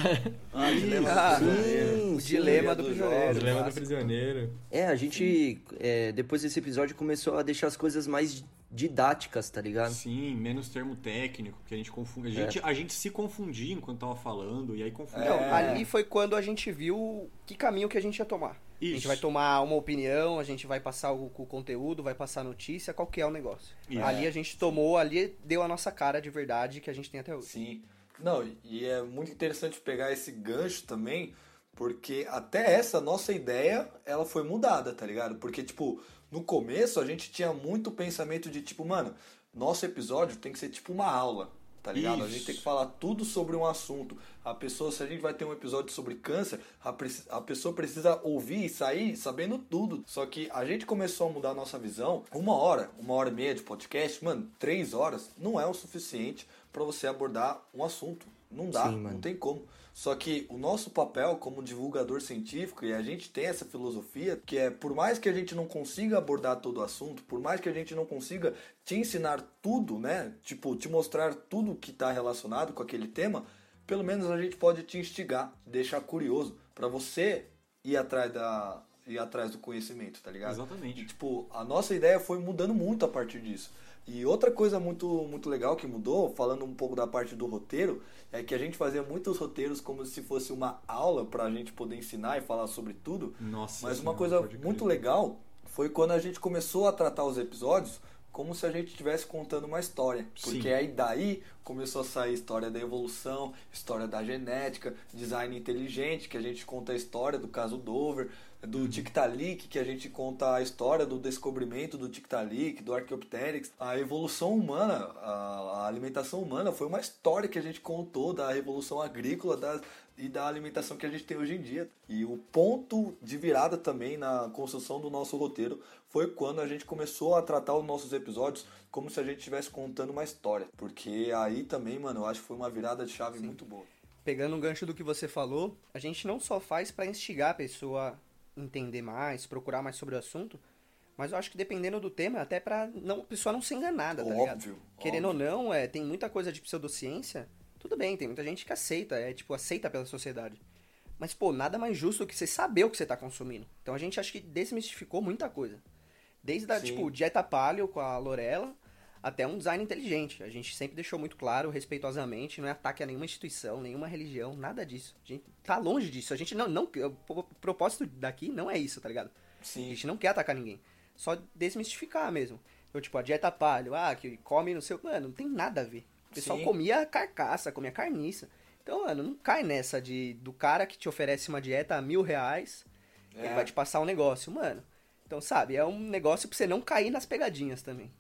Speaker 5: Ah, dilema
Speaker 8: Ah,
Speaker 5: do prisioneiro.
Speaker 4: sim,
Speaker 8: o
Speaker 4: sim.
Speaker 8: dilema do
Speaker 5: Dos
Speaker 8: prisioneiro.
Speaker 5: jogos.
Speaker 1: Dilema do prisioneiro.
Speaker 4: É, a gente, é, depois desse episódio, começou a deixar as coisas mais didáticas, tá ligado?
Speaker 3: Sim, menos termo técnico, que a gente confunde. A gente, a gente se confundia enquanto tava falando, e aí confundia.
Speaker 8: Não,
Speaker 5: É.
Speaker 8: ali foi quando a gente viu que caminho que a gente ia tomar. A gente
Speaker 3: Isso.
Speaker 8: vai tomar uma opinião, a gente vai passar o, o conteúdo, vai passar a notícia, qual que é o negócio.
Speaker 3: Isso.
Speaker 8: Ali a gente tomou, ali deu a nossa cara de verdade que a gente tem até hoje.
Speaker 5: Sim. Não, e é muito interessante pegar esse gancho também, porque até essa nossa ideia, ela foi mudada, tá ligado? Porque, tipo, no começo a gente tinha muito pensamento de, tipo, mano, nosso episódio tem que ser tipo uma aula, tá ligado? A
Speaker 3: Isso.
Speaker 5: gente tem que falar tudo sobre um assunto. A pessoa, se a gente vai ter um episódio sobre câncer, a, a pessoa precisa ouvir e sair sabendo tudo. Só que a gente começou a mudar a nossa visão. Uma hora, uma hora e meia de podcast, mano, três horas não é o suficiente pra você abordar um assunto. Não dá,
Speaker 4: Sim,
Speaker 5: não tem como. Só que o nosso papel como divulgador científico, e a gente tem essa filosofia, que é por mais que a gente não consiga abordar todo o assunto, por mais que a gente não consiga te ensinar tudo, né? Tipo, te mostrar tudo que está relacionado com aquele tema, pelo menos a gente pode te instigar, deixar curioso, pra você ir atrás da ir atrás do conhecimento, tá ligado?
Speaker 3: Exatamente.
Speaker 5: E, tipo, a nossa ideia foi mudando muito a partir disso. E outra coisa muito, muito legal que mudou, falando um pouco da parte do roteiro, é que a gente fazia muitos roteiros como se fosse uma aula pra gente poder ensinar e falar sobre tudo.
Speaker 3: Nossa
Speaker 5: Mas uma
Speaker 3: senhora,
Speaker 5: coisa muito legal foi quando a gente começou a tratar os episódios como se a gente estivesse contando uma história. Porque
Speaker 3: Sim.
Speaker 5: aí daí começou a sair história da evolução, história da genética, design inteligente, que a gente conta a história do caso Dover, do. Tiktaalik, que a gente conta a história do descobrimento do Tiktaalik, do Archaeopteryx. A evolução humana, a, alimentação humana foi uma história que a gente contou da revolução agrícola da, e da alimentação que a gente tem hoje em dia. E o ponto de virada também na construção do nosso roteiro foi quando a gente começou a tratar os nossos episódios como se a gente estivesse contando uma história. Porque aí também, mano, eu acho que foi uma virada de chave muito boa.
Speaker 8: Pegando um gancho do que você falou, a gente não só faz pra instigar a pessoa entender mais, procurar mais sobre o assunto, mas eu acho que dependendo do tema, até pra não, a pessoa não ser enganada, tá ligado?
Speaker 5: Óbvio.
Speaker 8: Querendo ou não, é, tem muita coisa de pseudociência. Tudo bem, tem muita gente que aceita, é tipo, aceita pela sociedade. Mas, pô, nada mais justo do que você saber o que você tá consumindo. Então a gente acha que desmistificou muita coisa. Desde a,
Speaker 5: Sim.
Speaker 8: tipo, dieta paleo com a Lorela, até um design inteligente. A gente sempre deixou muito claro, respeitosamente, não é ataque a nenhuma instituição, nenhuma religião, nada disso. A gente tá longe disso. A gente não. não o propósito daqui não é isso, tá ligado? A
Speaker 5: Sim.
Speaker 8: gente não quer atacar ninguém. Só desmistificar mesmo. Então, tipo, a dieta paleo, ah, que come no seu. Mano, não tem nada a ver. O pessoal
Speaker 5: Sim.
Speaker 8: comia carcaça, comia carniça. Então, mano, não cai nessa de do cara que te oferece uma dieta a mil reais,
Speaker 5: É.
Speaker 8: ele vai te passar um negócio, mano. Então, sabe, é um negócio pra você não cair nas pegadinhas também.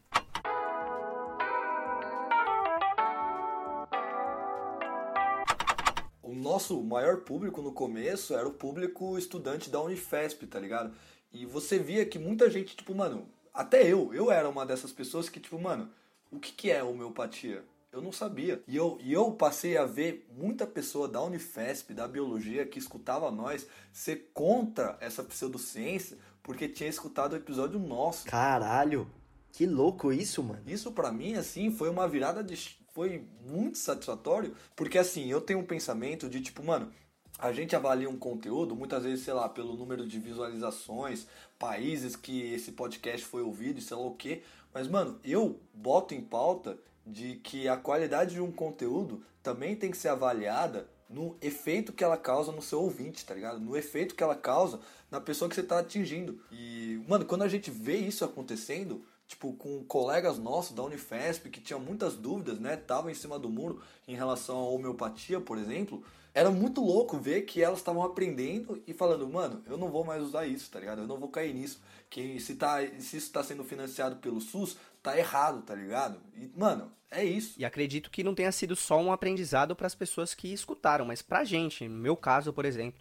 Speaker 5: Nosso maior público no começo era o público estudante da Unifesp, tá ligado? E você via que muita gente, tipo, mano, até eu, eu era uma dessas pessoas que, tipo, mano, o que, que é homeopatia? Eu não sabia. E eu, e eu passei a ver muita pessoa da Unifesp, da biologia, que escutava nós ser contra essa pseudociência porque tinha escutado o episódio nosso.
Speaker 4: Caralho, que louco isso, mano.
Speaker 5: Isso pra mim, assim, foi uma virada de. Foi muito satisfatório, porque assim, eu tenho um pensamento de tipo, mano, a gente avalia um conteúdo, muitas vezes, sei lá, pelo número de visualizações, países que esse podcast foi ouvido, sei lá o quê. Mas, mano, eu boto em pauta de que a qualidade de um conteúdo também tem que ser avaliada no efeito que ela causa no seu ouvinte, tá ligado? No efeito que ela causa na pessoa que você tá atingindo. E, mano, quando a gente vê isso acontecendo, tipo, com colegas nossos da Unifesp que tinham muitas dúvidas, né? Estavam em cima do muro em relação à homeopatia, por exemplo. Era muito louco ver que elas estavam aprendendo e falando, mano, eu não vou mais usar isso, tá ligado? Eu não vou cair nisso. Que se, tá, se isso tá sendo financiado pelo SUS, tá errado, tá ligado? E, mano, é isso.
Speaker 8: E acredito que não tenha sido só um aprendizado para as pessoas que escutaram, mas pra gente, no meu caso, por exemplo,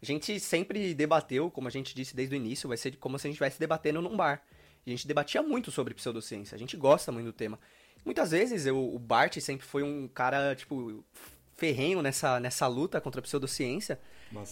Speaker 8: a gente sempre debateu, como a gente disse desde o início, vai ser como se a gente estivesse debatendo num bar. A gente debatia muito sobre pseudociência, a gente gosta muito do tema. Muitas vezes eu, o Bart sempre foi um cara, tipo, ferrenho nessa, nessa luta contra a pseudociência.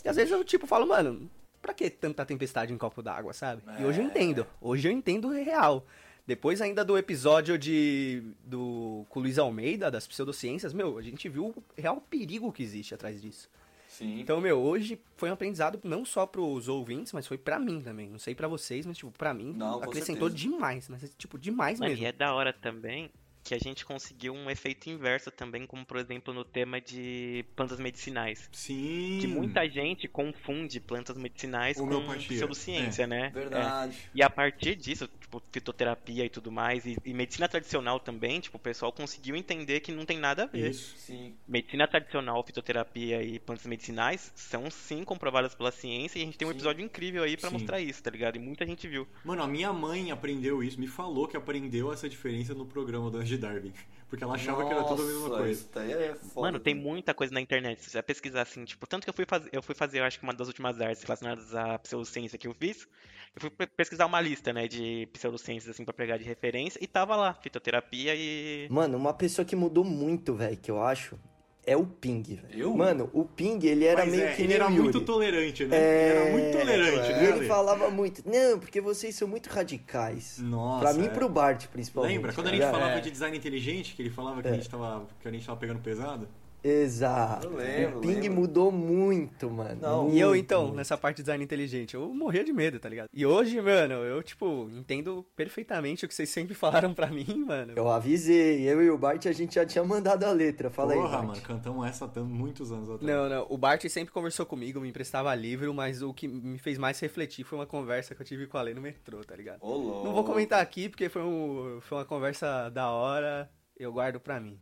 Speaker 8: E às vezes eu, tipo, falo, mano, pra que tanta tempestade em copo d'água, sabe? E hoje eu entendo. Hoje eu entendo real. Depois ainda do episódio de do com o Luiz Almeida, das pseudociências, meu, a gente viu o real perigo que existe atrás disso.
Speaker 5: Sim.
Speaker 8: Então, meu, hoje foi um aprendizado não só pros ouvintes, mas foi pra mim também. Não sei pra vocês, mas, tipo, pra mim,
Speaker 5: Não,
Speaker 8: acrescentou
Speaker 5: certeza.
Speaker 8: demais. Mas, tipo, demais
Speaker 10: Mano,
Speaker 8: mesmo.
Speaker 10: e é da hora também que a gente conseguiu um efeito inverso também, como por exemplo no tema de plantas medicinais.
Speaker 3: Sim.
Speaker 10: Que muita gente confunde plantas medicinais com
Speaker 3: Homeopatia,
Speaker 10: pseudociência, né?
Speaker 5: Verdade.
Speaker 10: É. E a partir disso, tipo, fitoterapia e tudo mais, e, e medicina tradicional também, tipo, o pessoal conseguiu entender que não tem nada a ver.
Speaker 3: Isso.
Speaker 5: Sim.
Speaker 10: Medicina tradicional, fitoterapia e plantas medicinais são sim comprovadas pela ciência e a gente tem um
Speaker 5: Sim.
Speaker 10: episódio incrível aí pra
Speaker 3: Sim.
Speaker 10: mostrar isso, tá ligado? E muita gente viu.
Speaker 3: Mano, a minha mãe aprendeu isso, me falou que aprendeu essa diferença no programa do Andy Darwin. Porque ela achava que era tudo a mesma
Speaker 5: Nossa,
Speaker 3: coisa.
Speaker 5: Isso daí é foda.
Speaker 10: Mano, tem muita coisa na internet. Se você pesquisar assim, tipo, tanto que eu fui fazer, eu fui fazer, eu acho que uma das últimas artes relacionadas à pseudociência que eu fiz, eu fui pe- pesquisar uma lista, né, de pseudociências assim pra pegar de referência e tava lá, fitoterapia e
Speaker 4: Mano, uma pessoa que mudou muito, velho, que eu acho, é o Ping, velho.
Speaker 5: Eu?
Speaker 4: Mano, o Ping, ele era
Speaker 3: Mas
Speaker 4: meio
Speaker 3: é,
Speaker 4: que
Speaker 3: ele era
Speaker 4: Yuri.
Speaker 3: muito tolerante, né?
Speaker 4: É,
Speaker 3: Ele era muito tolerante,
Speaker 4: E
Speaker 3: né?
Speaker 4: ele falava muito, não, porque vocês são muito radicais.
Speaker 3: Nossa.
Speaker 4: pra mim e
Speaker 3: é.
Speaker 4: pro Bart, principalmente.
Speaker 3: Lembra? Quando a
Speaker 4: tá
Speaker 3: gente
Speaker 4: ligado?
Speaker 3: falava
Speaker 8: É.
Speaker 3: de design inteligente, que ele falava que, a gente tava, que a gente tava pegando pesado?
Speaker 4: Exato.
Speaker 5: Eu lembro,
Speaker 4: o Ping
Speaker 5: lembro.
Speaker 4: mudou muito. muito, mano.
Speaker 5: Não.
Speaker 8: E eu,
Speaker 4: muito,
Speaker 8: então,
Speaker 4: muito.
Speaker 8: nessa parte de design inteligente, eu morria de medo, tá ligado? E hoje, mano, eu, tipo, entendo perfeitamente o que vocês sempre [laughs] falaram pra mim, mano.
Speaker 4: Eu avisei, eu e o Bart a gente já tinha mandado a letra. Fala
Speaker 3: Porra,
Speaker 4: aí, Bart.
Speaker 3: mano, cantamos essa há muitos anos atrás.
Speaker 8: Não, não, o Bart sempre conversou comigo, me emprestava livro, mas o que me fez mais refletir foi uma conversa que eu tive com a Lê no metrô, tá ligado?
Speaker 5: Ô, louco.
Speaker 8: Não vou comentar aqui porque foi, um, foi uma conversa da hora, eu guardo pra mim.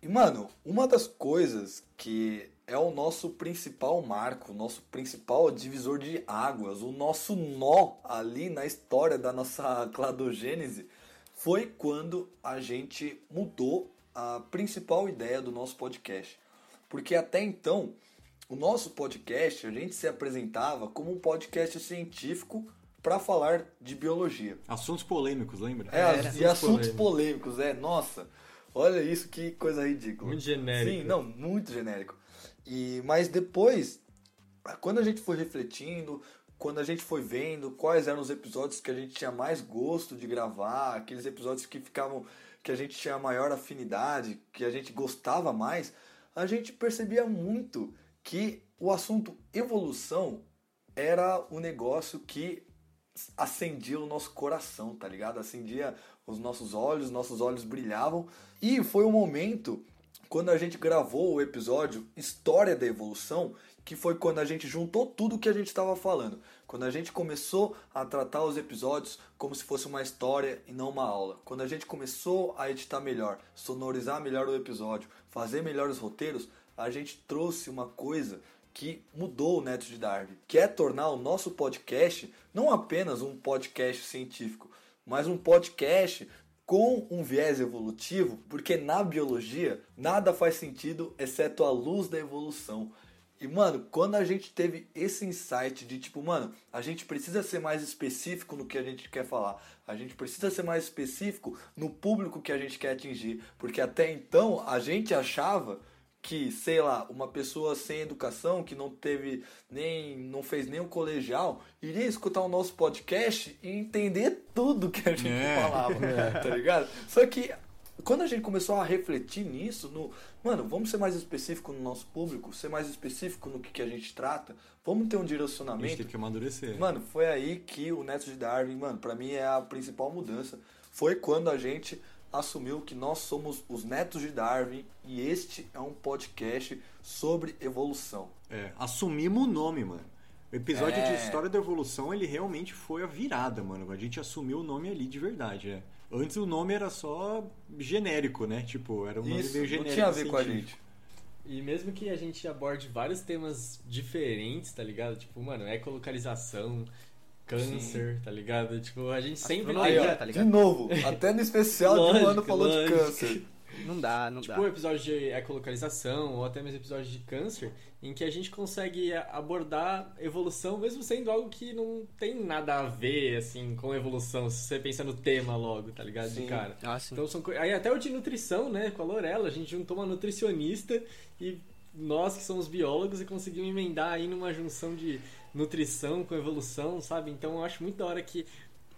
Speaker 5: E, mano, uma das coisas que é o nosso principal marco, o nosso principal divisor de águas, o nosso nó ali na história da nossa [laughs] cladogênese, foi quando a gente mudou a principal ideia do nosso podcast. Porque até então, o nosso podcast, a gente se apresentava como um podcast científico para falar de biologia.
Speaker 3: Assuntos polêmicos, lembra?
Speaker 5: É,
Speaker 1: Era.
Speaker 5: e assuntos polêmicos, é, nossa, olha isso, que coisa ridícula.
Speaker 1: Muito genérico.
Speaker 5: Sim, não, muito genérico. E, mas depois, quando a gente foi refletindo, quando a gente foi vendo quais eram os episódios que a gente tinha mais gosto de gravar, aqueles episódios que ficavam, que a gente tinha maior afinidade, que a gente gostava mais, a gente percebia muito que o assunto evolução era o negócio que acendia o nosso coração, tá ligado? Acendia os nossos olhos, nossos olhos brilhavam. E foi o momento quando a gente gravou o episódio História da Evolução, que foi quando a gente juntou tudo que a gente estava falando. Quando a gente começou a tratar os episódios como se fosse uma história e não uma aula. Quando a gente começou a editar melhor, sonorizar melhor o episódio, fazer melhores roteiros, a gente trouxe uma coisa que mudou o Neto de Darwin, que é tornar o nosso podcast não apenas um podcast científico, mas um podcast com um viés evolutivo, porque na biologia nada faz sentido exceto a luz da evolução. E mano, quando a gente teve esse insight de tipo, mano, a gente precisa ser mais específico no que a gente quer falar, a gente precisa ser mais específico no público que a gente quer atingir, porque até então a gente achava que, sei lá, uma pessoa sem educação, que não teve nem, não fez nem o colegial, iria escutar o nosso podcast e entender tudo que a gente
Speaker 3: É.
Speaker 5: falava, tá ligado? Só que quando a gente começou a refletir nisso, no, mano, vamos ser mais específico no nosso público, ser mais específico no que, que a gente trata, vamos ter um
Speaker 3: A gente
Speaker 5: direcionamento.
Speaker 3: teve que amadurecer.
Speaker 5: Mano, foi aí que o Neto de Darwin, mano, pra mim é a principal mudança. Foi quando a gente assumiu que nós somos os netos de Darwin e este é um podcast sobre evolução.
Speaker 3: É, assumimos o nome, mano. O episódio
Speaker 5: É.
Speaker 3: de História da Evolução, ele realmente foi a virada, mano. A gente assumiu o nome ali de verdade, é. Antes o nome era só genérico, né? Tipo, era um nome
Speaker 5: Isso,
Speaker 3: meio
Speaker 5: não
Speaker 3: genérico.
Speaker 5: tinha a ver com a gente.
Speaker 1: E mesmo que a gente aborde vários temas diferentes, tá ligado? Tipo, mano, ecolocalização, câncer, tá ligado? Tipo, a gente sempre tem.
Speaker 5: Aí, ó,
Speaker 8: tá
Speaker 5: de novo, até no especial de um
Speaker 1: Lógico,
Speaker 5: ano falou de
Speaker 1: lógico.
Speaker 5: câncer.
Speaker 8: Não dá, não
Speaker 1: Tipo,
Speaker 8: dá.
Speaker 1: o episódio de ecolocalização, ou até mesmo episódio de câncer, em que a gente consegue abordar evolução, mesmo sendo algo que não tem nada a ver, assim, com evolução, se você pensa no tema logo, tá ligado?
Speaker 5: Sim.
Speaker 1: De cara.
Speaker 8: Ah, sim.
Speaker 1: Então são Aí até o de nutrição, né? Com a Lorela, a gente juntou uma nutricionista e nós que somos biólogos e conseguimos emendar aí numa junção de nutrição com evolução, sabe? Então eu acho muito da hora que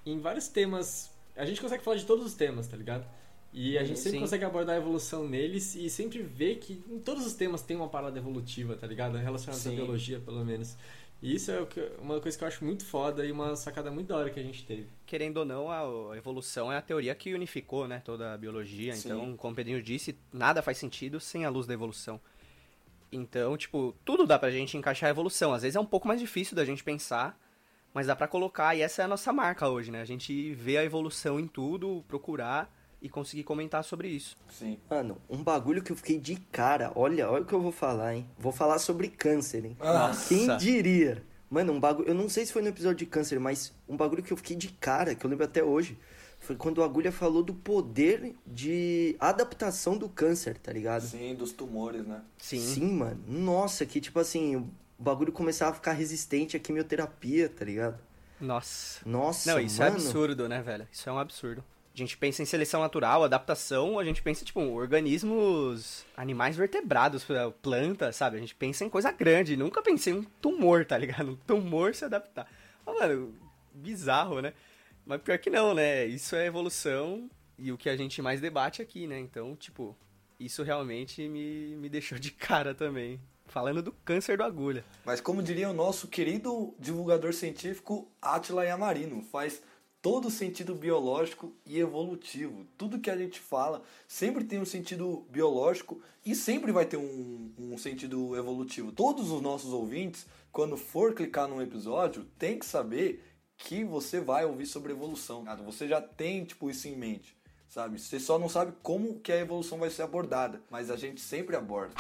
Speaker 1: em vários temas a gente consegue falar de todos os temas, tá ligado? E a gente sempre
Speaker 8: Sim.
Speaker 1: consegue abordar a evolução neles e sempre vê que em todos os temas tem uma parada evolutiva, tá ligado? Relacionada à
Speaker 5: Sim.
Speaker 1: biologia, pelo menos. E isso é uma coisa que eu acho muito foda e uma sacada muito da hora que a gente teve.
Speaker 8: Querendo ou não, a a evolução é a teoria que unificou, né, toda a biologia.
Speaker 5: Sim.
Speaker 8: Então, como o Pedrinho disse, nada faz sentido sem a luz da evolução. Então, tipo, tudo dá pra gente encaixar a evolução. Às vezes é um pouco mais difícil da gente pensar, mas dá pra colocar, e essa é a nossa marca hoje, né? A gente vê a evolução em tudo, procurar e conseguir comentar sobre isso.
Speaker 5: Sim.
Speaker 4: Mano, um bagulho que eu fiquei de cara. Olha, olha o que eu vou falar, hein? Vou falar sobre câncer, hein?
Speaker 5: Nossa.
Speaker 4: Quem diria? Mano, um bagulho. Eu não sei se foi no episódio de câncer, mas um bagulho que eu fiquei de cara, que eu lembro até hoje, foi quando o Agulha falou do poder de adaptação do câncer, tá ligado?
Speaker 5: Sim, dos tumores, né?
Speaker 8: Sim.
Speaker 4: Sim, mano. Nossa, que tipo assim, o bagulho começava a ficar resistente à quimioterapia, tá ligado?
Speaker 8: Nossa.
Speaker 4: Nossa,
Speaker 8: Não, isso
Speaker 4: mano.
Speaker 8: é absurdo, né, velho? Isso é um absurdo. A gente pensa em seleção natural, adaptação, a gente pensa, tipo, organismos, animais vertebrados, planta, sabe? A gente pensa em coisa grande, nunca pensei em um tumor, tá ligado? Um tumor se adaptar. Ah, mano, bizarro, né? Mas pior que não, né? Isso é evolução e o que a gente mais debate aqui, né? Então, tipo, isso realmente me, me deixou de cara também. Falando do câncer do agulha.
Speaker 5: Mas como diria o nosso querido divulgador científico Atila Yamarino, faz todo sentido biológico e evolutivo. Tudo que a gente fala sempre tem um sentido biológico e sempre vai ter um, um sentido evolutivo. Todos os nossos ouvintes, quando for clicar num episódio, tem que saber que você vai ouvir sobre evolução. Você já tem tipo isso em mente, sabe? Você só não sabe como que a evolução vai ser abordada, mas a gente sempre aborda.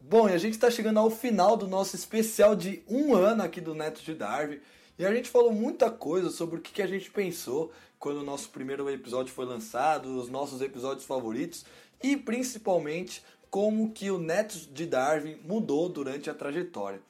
Speaker 5: Bom, e a gente está chegando ao final do nosso especial de um ano aqui do Neto de Darwin. E a gente falou muita coisa sobre o que a gente pensou quando o nosso primeiro episódio foi lançado, os nossos episódios favoritos e principalmente como que o Neto de Darwin mudou durante a trajetória.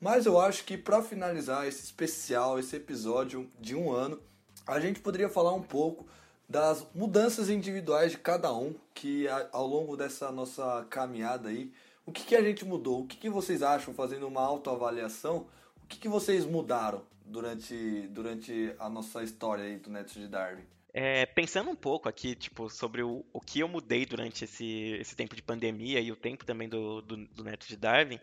Speaker 5: Mas eu acho que para finalizar esse especial, esse episódio de um ano, a gente poderia falar um pouco das mudanças individuais de cada um que ao longo dessa nossa caminhada aí, o que, que a gente mudou? O que, que vocês acham fazendo uma autoavaliação? O que, que vocês mudaram durante, durante a nossa história aí do Neto de Darwin?
Speaker 10: É, pensando um pouco aqui, tipo, sobre o, o que eu mudei durante esse, esse tempo de pandemia e o tempo também do, do, do Neto de Darwin,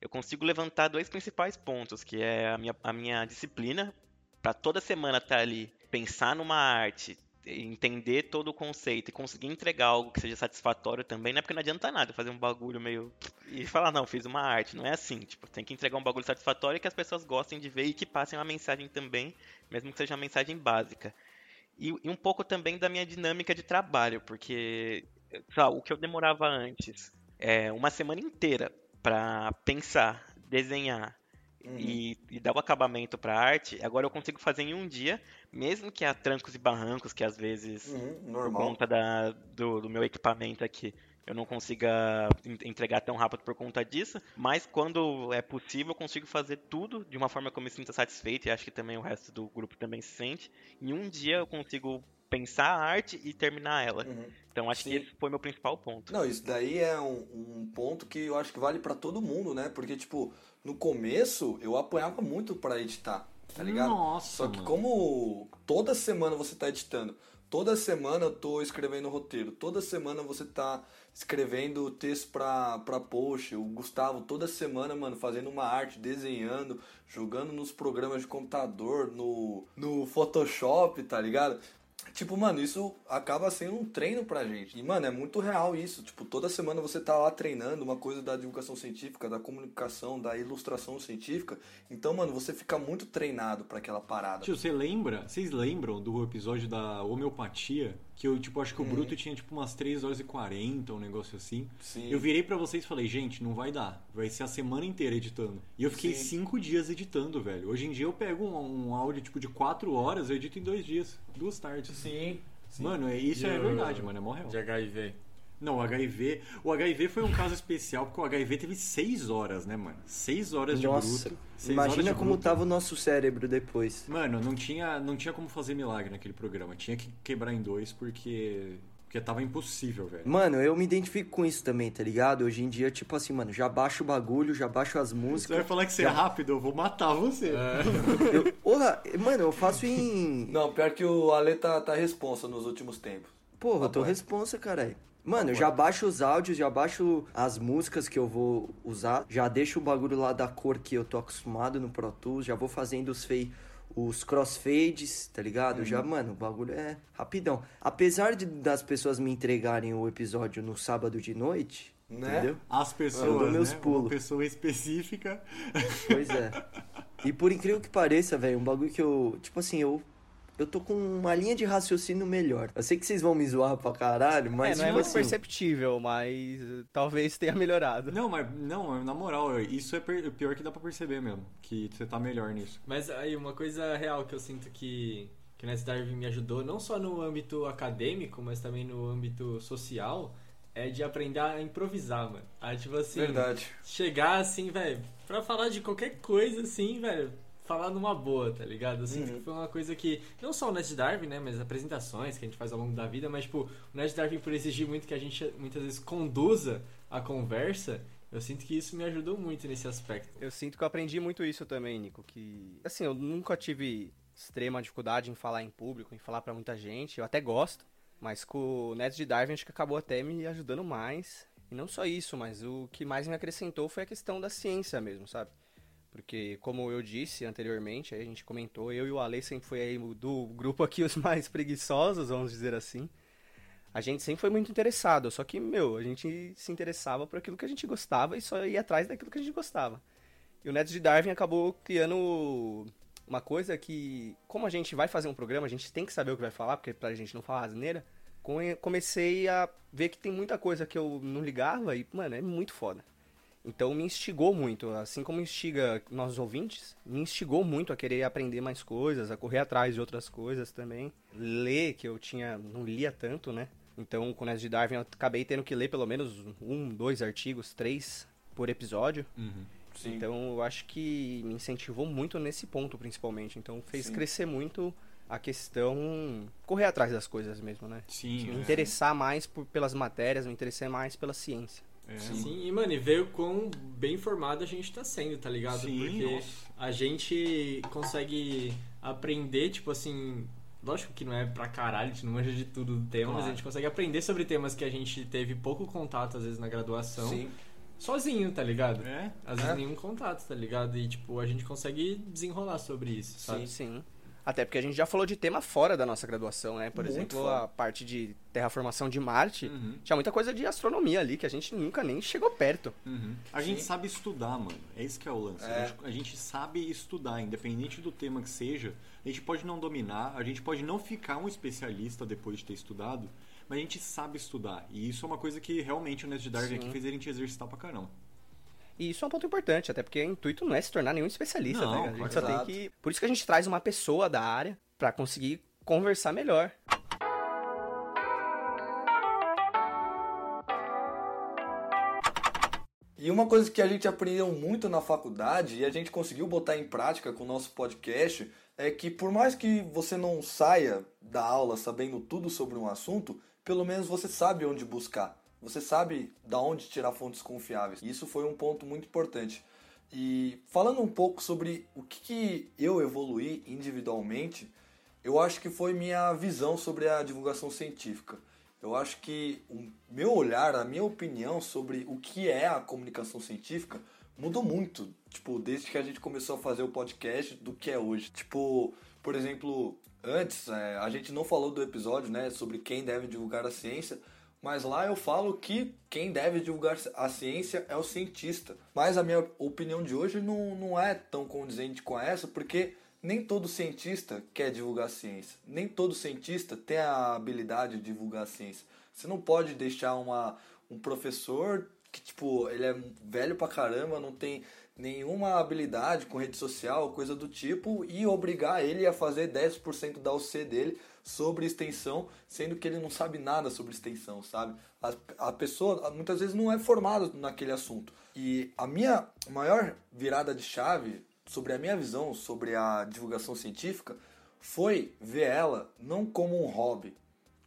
Speaker 10: eu consigo levantar dois principais pontos, que é a minha, a minha disciplina, para toda semana estar ali, pensar numa arte, entender todo o conceito e conseguir entregar algo que seja satisfatório também, não é porque não adianta nada fazer um bagulho meio. e falar, não, fiz uma arte. Não é assim. Tipo, tem que entregar um bagulho satisfatório que as pessoas gostem de ver e que passem uma mensagem também, mesmo que seja uma mensagem básica. E, e um pouco também da minha dinâmica de trabalho, porque lá, o que eu demorava antes é uma semana inteira para pensar, desenhar e, e dar o acabamento para arte, agora eu consigo fazer em um dia, mesmo que há trancos e barrancos, que às vezes,
Speaker 5: Uhum,
Speaker 10: por conta da, do, do meu equipamento aqui, eu não consiga en- entregar tão rápido por conta disso, mas quando é possível eu consigo fazer tudo de uma forma que eu me sinta satisfeito e acho que também o resto do grupo também se sente. Em um dia eu consigo pensar a arte e terminar ela. Então acho que
Speaker 5: Sim.
Speaker 10: esse foi meu principal ponto.
Speaker 5: Não, isso daí é um, um ponto que eu acho que vale pra todo mundo, né? Porque, tipo, no começo eu apanhava muito pra editar, tá ligado?
Speaker 3: Nossa,
Speaker 5: Só que
Speaker 3: mano.
Speaker 5: como toda semana você tá editando, toda semana eu tô escrevendo roteiro, toda semana você tá escrevendo texto pra, pra post, o Gustavo toda semana, mano, fazendo uma arte, desenhando, jogando nos programas de computador, no, no Photoshop, tá ligado? Tipo, mano, isso acaba sendo um treino pra gente. E, mano, é muito real isso. Tipo, toda semana você tá lá treinando uma coisa da divulgação científica, da comunicação, da ilustração científica. Então, mano, você fica muito treinado pra aquela parada.
Speaker 3: Tio, você lembra? Vocês lembram do episódio da homeopatia? Que eu, tipo, acho que o
Speaker 5: Uhum.
Speaker 3: Bruto tinha, tipo, umas 3 horas e 40, um negócio assim.
Speaker 5: Sim.
Speaker 3: Eu virei pra vocês e falei, gente, não vai dar. Vai ser a semana inteira editando. E eu fiquei
Speaker 5: Sim.
Speaker 3: 5 dias editando, velho. Hoje em dia eu pego um, um áudio, tipo, de 4 horas, eu edito em 2 dias. Duas tardes.
Speaker 5: Sim.
Speaker 3: Mano, é, isso é
Speaker 1: E o-
Speaker 3: verdade, mano. É mó real.
Speaker 1: De HIV.
Speaker 3: Não, o HIV. O HIV foi um caso especial, porque o HIV teve 6 horas, né, mano? 6 horas de
Speaker 4: Nossa,
Speaker 3: bruto. Seis horas
Speaker 4: imagina
Speaker 3: de
Speaker 4: como
Speaker 3: bruto.
Speaker 4: tava o nosso cérebro depois.
Speaker 3: Mano, não tinha, não tinha como fazer milagre naquele programa. Tinha que quebrar em dois porque. Porque tava impossível, velho.
Speaker 4: Mano, eu me identifico com isso também, tá ligado? Hoje em dia, tipo assim, mano, já baixo o bagulho, já baixo as
Speaker 3: Você
Speaker 4: músicas.
Speaker 3: vai falar que você é
Speaker 4: já-
Speaker 3: rápido, eu vou matar você. [laughs]
Speaker 4: Eu, porra, mano, eu faço em.
Speaker 5: Não, pior que o Ale tá, tá responsa nos últimos tempos.
Speaker 4: Porra, eu tô responsa, caralho. Mano, eu já baixo os áudios, já baixo as músicas que eu vou usar, já deixo o bagulho lá da cor que eu tô acostumado no Pro Tools, já vou fazendo os fei os crossfades, tá ligado? Já, mano, o bagulho é rapidão. Apesar de, das pessoas me entregarem o episódio no sábado de noite,
Speaker 5: Né?
Speaker 4: entendeu?
Speaker 3: As
Speaker 4: Eu
Speaker 3: pessoas,
Speaker 4: dou meus
Speaker 3: né? Uma
Speaker 4: pulos.
Speaker 3: pessoa específica.
Speaker 4: Pois é. E por incrível que pareça, velho, um bagulho que eu. Tipo assim, eu. Eu tô com uma linha de raciocínio melhor. Eu sei que vocês vão me zoar pra caralho, mas.
Speaker 8: é, não é
Speaker 4: tipo
Speaker 8: muito
Speaker 4: assim,
Speaker 8: perceptível, mas eh, talvez tenha melhorado.
Speaker 3: Não, mas não, na moral, isso é pior que dá pra perceber mesmo. Que você tá melhor nisso.
Speaker 1: Mas aí, uma coisa real que eu sinto que, que o Nets Darwin me ajudou, não só no âmbito acadêmico, mas também no âmbito social, é de aprender a improvisar, mano. Aí, tipo assim,
Speaker 5: Verdade.
Speaker 1: chegar assim, velho, pra falar de qualquer coisa, assim, velho, falar numa boa, tá ligado? Eu sinto
Speaker 5: Uhum.
Speaker 1: que foi uma coisa que, não só o Ned Darwin, né, mas apresentações que a gente faz ao longo da vida, mas, tipo, o Ned Darwin, por exigir muito que a gente muitas vezes conduza a conversa, Eu sinto que isso me ajudou muito nesse aspecto.
Speaker 8: Eu sinto que eu aprendi muito isso também, Nico, que assim, eu nunca tive extrema dificuldade em falar em público, em falar pra muita gente, eu até gosto, mas com o Neto de Darwin acho que acabou até me ajudando mais. E não só isso, mas o que mais me acrescentou foi a questão da ciência mesmo, sabe? Porque, como eu disse anteriormente, a gente comentou, eu e o Ale sempre foi aí do grupo aqui os [laughs] mais preguiçosos, vamos dizer assim. A gente sempre foi muito interessado, só que, meu, a gente se interessava por aquilo que a gente gostava e só ia atrás daquilo que a gente gostava. E o Neto de Darwin acabou criando uma coisa que, como a gente vai fazer um programa, a gente tem que saber o que vai falar, porque pra gente não falar asneira, come- comecei a ver que tem muita coisa que eu não ligava e, mano, é muito foda. Então me instigou muito, assim como instiga nossos ouvintes, me instigou muito a querer aprender mais coisas, a correr atrás de outras coisas também. Ler, que eu tinha, não lia tanto, né? Então, com o Neto de Darwin, eu acabei tendo que ler pelo menos um, dois artigos, três por episódio.
Speaker 5: Sim.
Speaker 8: Então, eu acho que me incentivou muito nesse ponto, principalmente. Então, fez
Speaker 5: Sim.
Speaker 8: crescer muito a questão correr atrás das coisas mesmo, né?
Speaker 3: Sim,
Speaker 8: Me
Speaker 3: é.
Speaker 8: interessar mais por, pelas matérias, me interessar mais pela ciência.
Speaker 3: É,
Speaker 1: Sim, e mano, e ver o quão bem formado a gente tá sendo, tá ligado?
Speaker 3: Sim,
Speaker 1: Porque
Speaker 3: nossa.
Speaker 1: a gente consegue aprender, tipo assim. Lógico que não é pra caralho, a gente não manja de tudo do tema, mas
Speaker 3: Claro.
Speaker 1: a gente consegue aprender sobre temas que a gente teve pouco contato, às vezes, na graduação.
Speaker 5: Sim.
Speaker 1: Sozinho, tá ligado?
Speaker 3: É?
Speaker 1: Às vezes
Speaker 5: É.
Speaker 1: nenhum contato, tá ligado? E, tipo, a gente consegue desenrolar sobre isso, sabe?
Speaker 8: Sim. Até porque a gente já falou de tema fora da nossa graduação, né? Por
Speaker 5: Muito
Speaker 8: exemplo,
Speaker 5: fora.
Speaker 8: a parte de terraformação de Marte.
Speaker 3: Uhum.
Speaker 8: Tinha muita coisa de astronomia ali que a gente nunca nem chegou perto.
Speaker 3: Uhum. A gente sabe estudar, mano. É esse que é o lance.
Speaker 5: É.
Speaker 3: A, gente, a gente sabe estudar, independente do tema que seja. A gente pode não dominar, a gente pode não ficar um especialista depois de ter estudado, mas a gente sabe estudar. E isso é uma coisa que realmente o Darwin
Speaker 8: Sim.
Speaker 3: aqui fez a gente exercitar pra caramba.
Speaker 8: E isso é um ponto importante, até porque o intuito não é se tornar nenhum especialista,
Speaker 3: Não,
Speaker 8: tá ligado? A gente só tem que. Por isso que a gente traz uma pessoa da área pra conseguir conversar melhor.
Speaker 5: E uma coisa que a gente aprendeu muito na faculdade e a gente conseguiu botar em prática com o nosso podcast é que por mais que você não saia da aula sabendo tudo sobre um assunto, pelo menos você sabe onde buscar. Você sabe da onde tirar fontes confiáveis. Isso foi um ponto muito importante. E falando um pouco sobre o que, que eu evoluí individualmente, eu acho que foi minha visão sobre a divulgação científica. Eu acho que o meu olhar, a minha opinião sobre o que é a comunicação científica mudou muito, tipo, desde que a gente começou a fazer o podcast do que é hoje. Tipo, por exemplo, antes é, a gente não falou do episódio, né, sobre quem deve divulgar a ciência, mas lá eu falo que quem deve divulgar a ciência é o cientista. Mas a minha opinião de hoje não, não é tão condizente com essa, porque nem todo cientista quer divulgar a ciência. Nem todo cientista tem a habilidade de divulgar a ciência. Você não pode deixar uma, um professor que, tipo, ele é velho pra caramba, não tem nenhuma habilidade com rede social, coisa do tipo, e obrigar ele a fazer 10% da UC dele sobre extensão, sendo que ele não sabe nada sobre extensão, sabe? A, a pessoa muitas vezes não é formada naquele assunto. E a minha maior virada de chave sobre a minha visão sobre a divulgação científica foi ver ela não como um hobby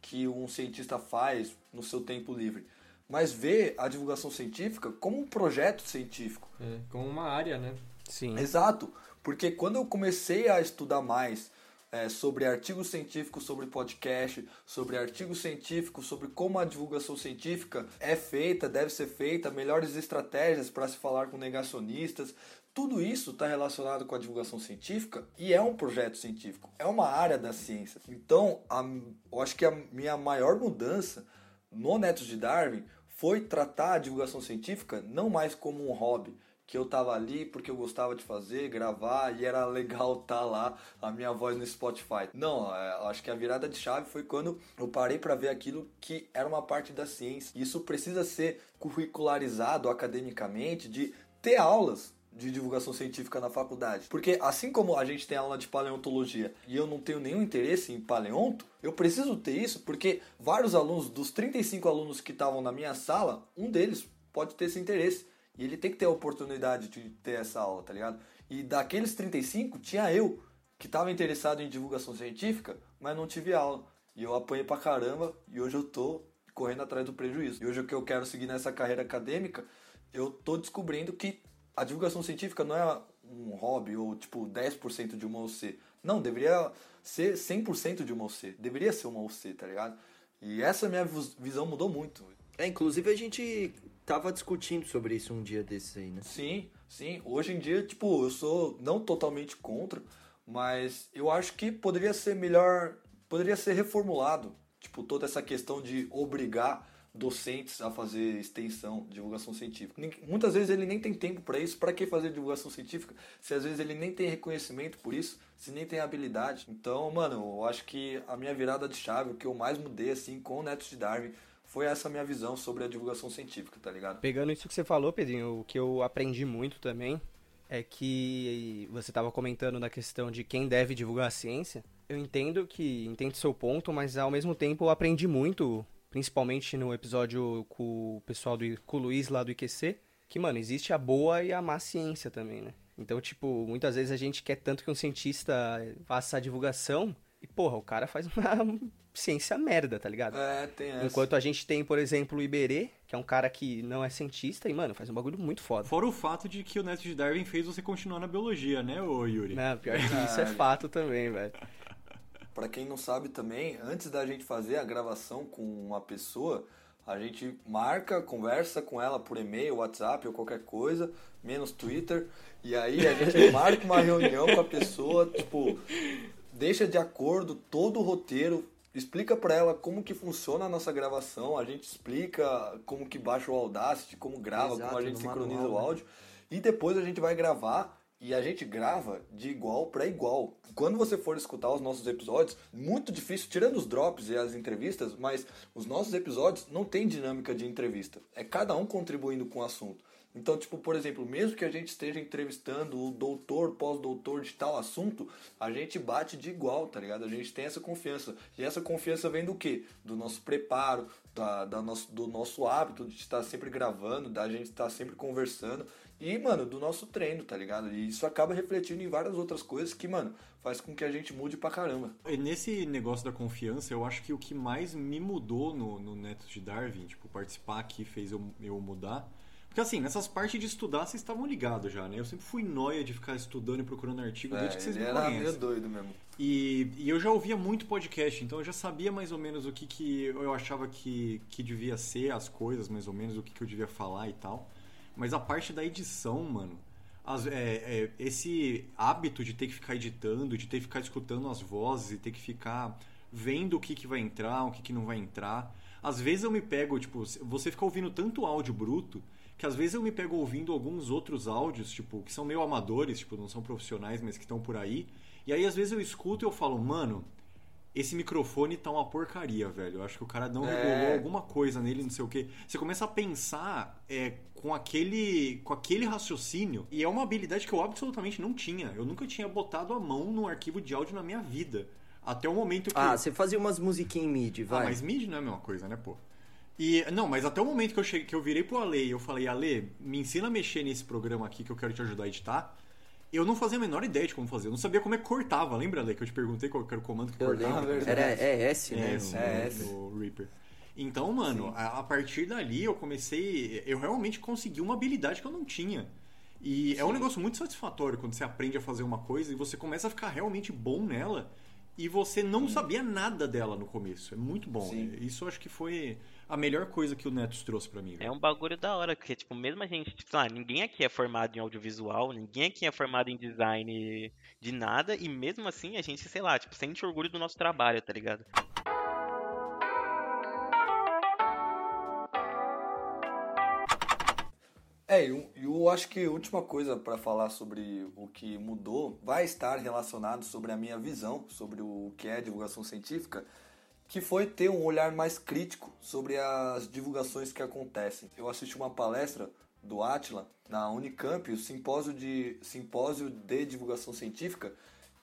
Speaker 5: que um cientista faz no seu tempo livre, mas ver a divulgação científica como um projeto científico.
Speaker 1: É, como uma área, né?
Speaker 8: Sim.
Speaker 5: Exato, porque quando eu comecei a estudar mais é, sobre artigos científicos, sobre podcast, sobre artigos científicos, sobre como a divulgação científica é feita, deve ser feita, melhores estratégias para se falar com negacionistas, tudo isso está relacionado com a divulgação científica e é um projeto científico, é uma área da ciência. Então, a, eu acho que a minha maior mudança no Netos de Darwin foi tratar a divulgação científica não mais como um hobby, que eu tava ali porque eu gostava de fazer, gravar e era legal estar [laughs] lá a minha voz no Spotify. Não, é, acho que a virada de chave foi quando eu parei para ver aquilo que era uma parte da ciência. Isso precisa ser curricularizado academicamente, de ter aulas de divulgação científica na faculdade. Porque assim como a gente tem aula de paleontologia e eu não tenho nenhum interesse em paleonto, eu preciso ter isso porque vários alunos, dos 35 alunos que estavam na minha sala, um deles pode ter esse interesse. E ele tem que ter a oportunidade de ter essa aula, tá ligado? E daqueles 35, tinha eu, que estava interessado em divulgação científica, mas não tive aula. E eu apanhei pra caramba e hoje eu tô correndo atrás do prejuízo. E hoje o que eu quero seguir nessa carreira acadêmica eu tô descobrindo que a divulgação científica não é um hobby ou tipo 10% de uma OC. Não, deveria ser 100% de uma OC. Deveria ser uma OC, tá ligado? E essa minha vis- visão mudou muito.
Speaker 4: É, inclusive a gente tava discutindo sobre isso um dia desses aí, né?
Speaker 5: Sim, sim. Hoje em dia, tipo, eu sou não totalmente contra, mas eu acho que poderia ser melhor, poderia ser reformulado, tipo, toda essa questão de obrigar docentes a fazer extensão, divulgação científica. Muitas vezes ele nem tem tempo para isso, para que fazer divulgação científica? Se às vezes ele nem tem reconhecimento por isso, se nem tem habilidade. Então, mano, eu acho que a minha virada de chave, o que eu mais mudei assim com o Netos de Darwin, foi essa minha visão sobre a divulgação científica, tá ligado?
Speaker 8: Pegando isso que você falou, Pedrinho, o que eu aprendi muito também é que você estava comentando da questão de quem deve divulgar a ciência. Eu entendo que entendo seu ponto, mas ao mesmo tempo eu aprendi muito, principalmente no episódio com o pessoal do com o Luiz lá do IQC, que mano, existe a boa e a má ciência também, né? Então, tipo, muitas vezes a gente quer tanto que um cientista faça a divulgação e, porra, o cara faz uma [laughs] ciência merda, tá ligado?
Speaker 5: É, tem essa.
Speaker 8: Enquanto a gente tem, por exemplo, o Iberê, que é um cara que não é cientista e, mano, faz um bagulho muito foda.
Speaker 3: Fora o fato de que o Neto de Darwin fez você continuar na biologia, né, ô Yuri?
Speaker 8: Não, pior que isso é fato também, velho. [laughs]
Speaker 5: Pra quem não sabe também, antes da gente fazer a gravação com uma pessoa, a gente marca, conversa com ela por e-mail, WhatsApp ou qualquer coisa, menos Twitter, e aí a gente [laughs] marca uma reunião com a pessoa, tipo, deixa de acordo todo o roteiro, explica pra ela como que funciona a nossa gravação, a gente explica como que baixa o Audacity, como grava,
Speaker 4: Exato,
Speaker 5: como a gente sincroniza
Speaker 4: manual,
Speaker 5: o
Speaker 4: né?
Speaker 5: áudio, e depois a gente vai gravar e a gente grava de igual para igual. Quando você for escutar os nossos episódios, muito difícil, tirando os drops e as entrevistas, mas os nossos episódios não tem dinâmica de entrevista. É cada um contribuindo com o assunto. Então, tipo, por exemplo, mesmo que a gente esteja entrevistando o doutor, pós-doutor de tal assunto, a gente bate de igual, tá ligado? A gente tem essa confiança. E essa confiança vem do quê? Do nosso preparo, da, da nosso, do nosso hábito de estar sempre gravando, da gente estar sempre conversando. E, mano, do nosso treino, tá ligado? E isso acaba refletindo em várias outras coisas que, mano, faz com que a gente mude pra caramba.
Speaker 3: E Nesse negócio da confiança, eu acho que o que mais me mudou no, no Neto de Darwin, tipo, participar aqui fez eu, eu mudar. Porque assim, nessas partes de estudar, vocês estavam ligados já, né? Eu sempre fui noia de ficar estudando e procurando artigo desde
Speaker 5: É,
Speaker 3: que vocês me conhecem.
Speaker 5: meio doido mesmo.
Speaker 3: E, e eu já ouvia muito podcast, então eu já sabia mais ou menos o que, que eu achava que, que devia ser as coisas, mais ou menos, o que, que eu devia falar e tal. Mas a parte da edição, mano, as- é- é, esse hábito de ter que ficar editando, de ter que ficar escutando as vozes e ter que ficar vendo o que, que vai entrar, o que, que não vai entrar. Às vezes eu me pego, tipo, você fica ouvindo tanto áudio bruto que às vezes eu me pego ouvindo alguns outros áudios, tipo, que são meio amadores, tipo, não são profissionais, mas que estão por aí. E aí às vezes eu escuto e eu falo, mano, esse microfone tá uma porcaria, velho. Eu acho que o cara não
Speaker 5: É.
Speaker 3: regulou alguma coisa nele, não sei o quê. Você começa a pensar é, com aquele com aquele raciocínio, e é uma habilidade que eu absolutamente não tinha. Eu nunca tinha botado a mão num arquivo de áudio na minha vida. Até o momento que.
Speaker 4: Ah, você fazia umas musiquinhas em MIDI,
Speaker 3: Ah,
Speaker 4: vai.
Speaker 3: mas MIDI não é a mesma coisa, né, pô? E, não, mas até o momento que eu, cheguei, que eu virei pro Ale e eu falei, Ale, me ensina a mexer nesse programa aqui que eu quero te ajudar a editar. Eu não fazia a menor ideia de como fazer. Eu não sabia como é que cortava. Lembra, Ale, que eu te perguntei qual era o comando que
Speaker 4: Eu
Speaker 3: cortava?
Speaker 4: lembro. Era é S, né?
Speaker 3: É, sim,
Speaker 5: É,
Speaker 3: no, no Reaper. Então, mano, a, a partir dali eu comecei. Eu realmente consegui uma habilidade que eu não tinha. E é um negócio muito satisfatório quando você aprende a fazer uma coisa e você começa a ficar realmente bom nela e você não sabia nada dela no começo. É muito bom.
Speaker 5: Sim.
Speaker 3: Isso eu acho que foi a melhor coisa que o Netos trouxe pra mim.
Speaker 10: É um bagulho da hora, porque, tipo, mesmo a gente, tipo, ah, ninguém aqui é formado em audiovisual, ninguém aqui é formado em design de nada, e mesmo assim a gente, sei lá, tipo, sente orgulho do nosso trabalho, tá ligado?
Speaker 5: É, e eu, eu acho que a última coisa para falar sobre o que mudou vai estar relacionado sobre a minha visão sobre o que é divulgação científica, que foi ter um olhar mais crítico sobre as divulgações que acontecem. Eu assisti uma palestra do Atila na Unicamp, o simpósio de simpósio de divulgação científica,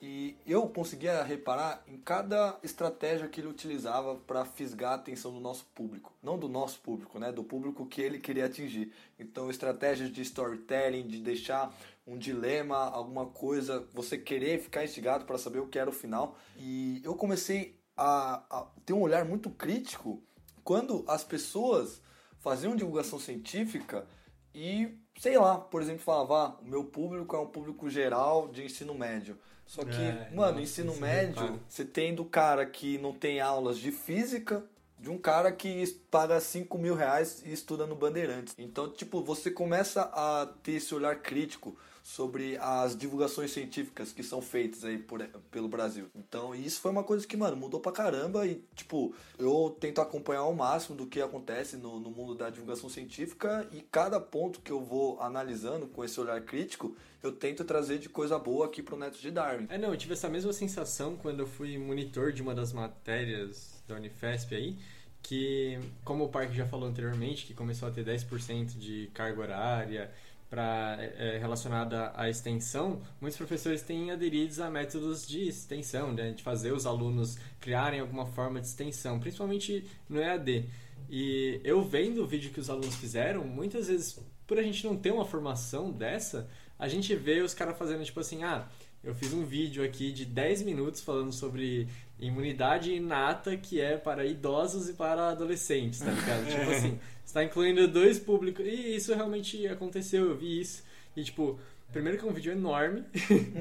Speaker 5: e eu conseguia reparar em cada estratégia que ele utilizava para fisgar a atenção do nosso público. Não do nosso público, né? Do público que ele queria atingir. Então, estratégias de storytelling, de deixar um dilema, alguma coisa, você querer ficar instigado para saber o que era o final. E eu comecei a, a ter um olhar muito crítico quando as pessoas faziam divulgação científica e, sei lá, por exemplo, falava, ah, o meu público é um público geral de ensino médio. Só que,
Speaker 1: É,
Speaker 5: mano, ensino
Speaker 1: isso
Speaker 5: médio, você tem do cara que não tem aulas de física, de um cara que paga 5 mil reais e estuda no Bandeirantes. Então, tipo, você começa a ter esse olhar crítico sobre as divulgações científicas que são feitas aí por, pelo Brasil. Então, isso foi uma coisa que, mano, mudou pra caramba e, tipo, eu tento acompanhar ao máximo do que acontece no, no mundo da divulgação científica e cada ponto que eu vou analisando com esse olhar crítico, eu tento trazer de coisa boa aqui pro Neto de Darwin.
Speaker 1: É, não, eu tive essa mesma sensação quando eu fui monitor de uma das matérias da Unifesp aí, que, como o Parque já falou anteriormente, que começou a ter 10% de carga horária para relacionada à extensão, muitos professores têm aderido a métodos de extensão, né, de fazer os alunos criarem alguma forma de extensão, principalmente no EAD. E eu vendo o vídeo que os alunos fizeram, muitas vezes, por a gente não ter uma formação dessa, a gente vê os caras fazendo tipo assim, ah, eu fiz um vídeo aqui de 10 minutos falando sobre imunidade inata que é para idosos e para adolescentes, tá ligado? tipo [laughs] assim, você tá incluindo dois públicos. E isso realmente aconteceu, eu vi isso. E tipo, primeiro que é um vídeo enorme,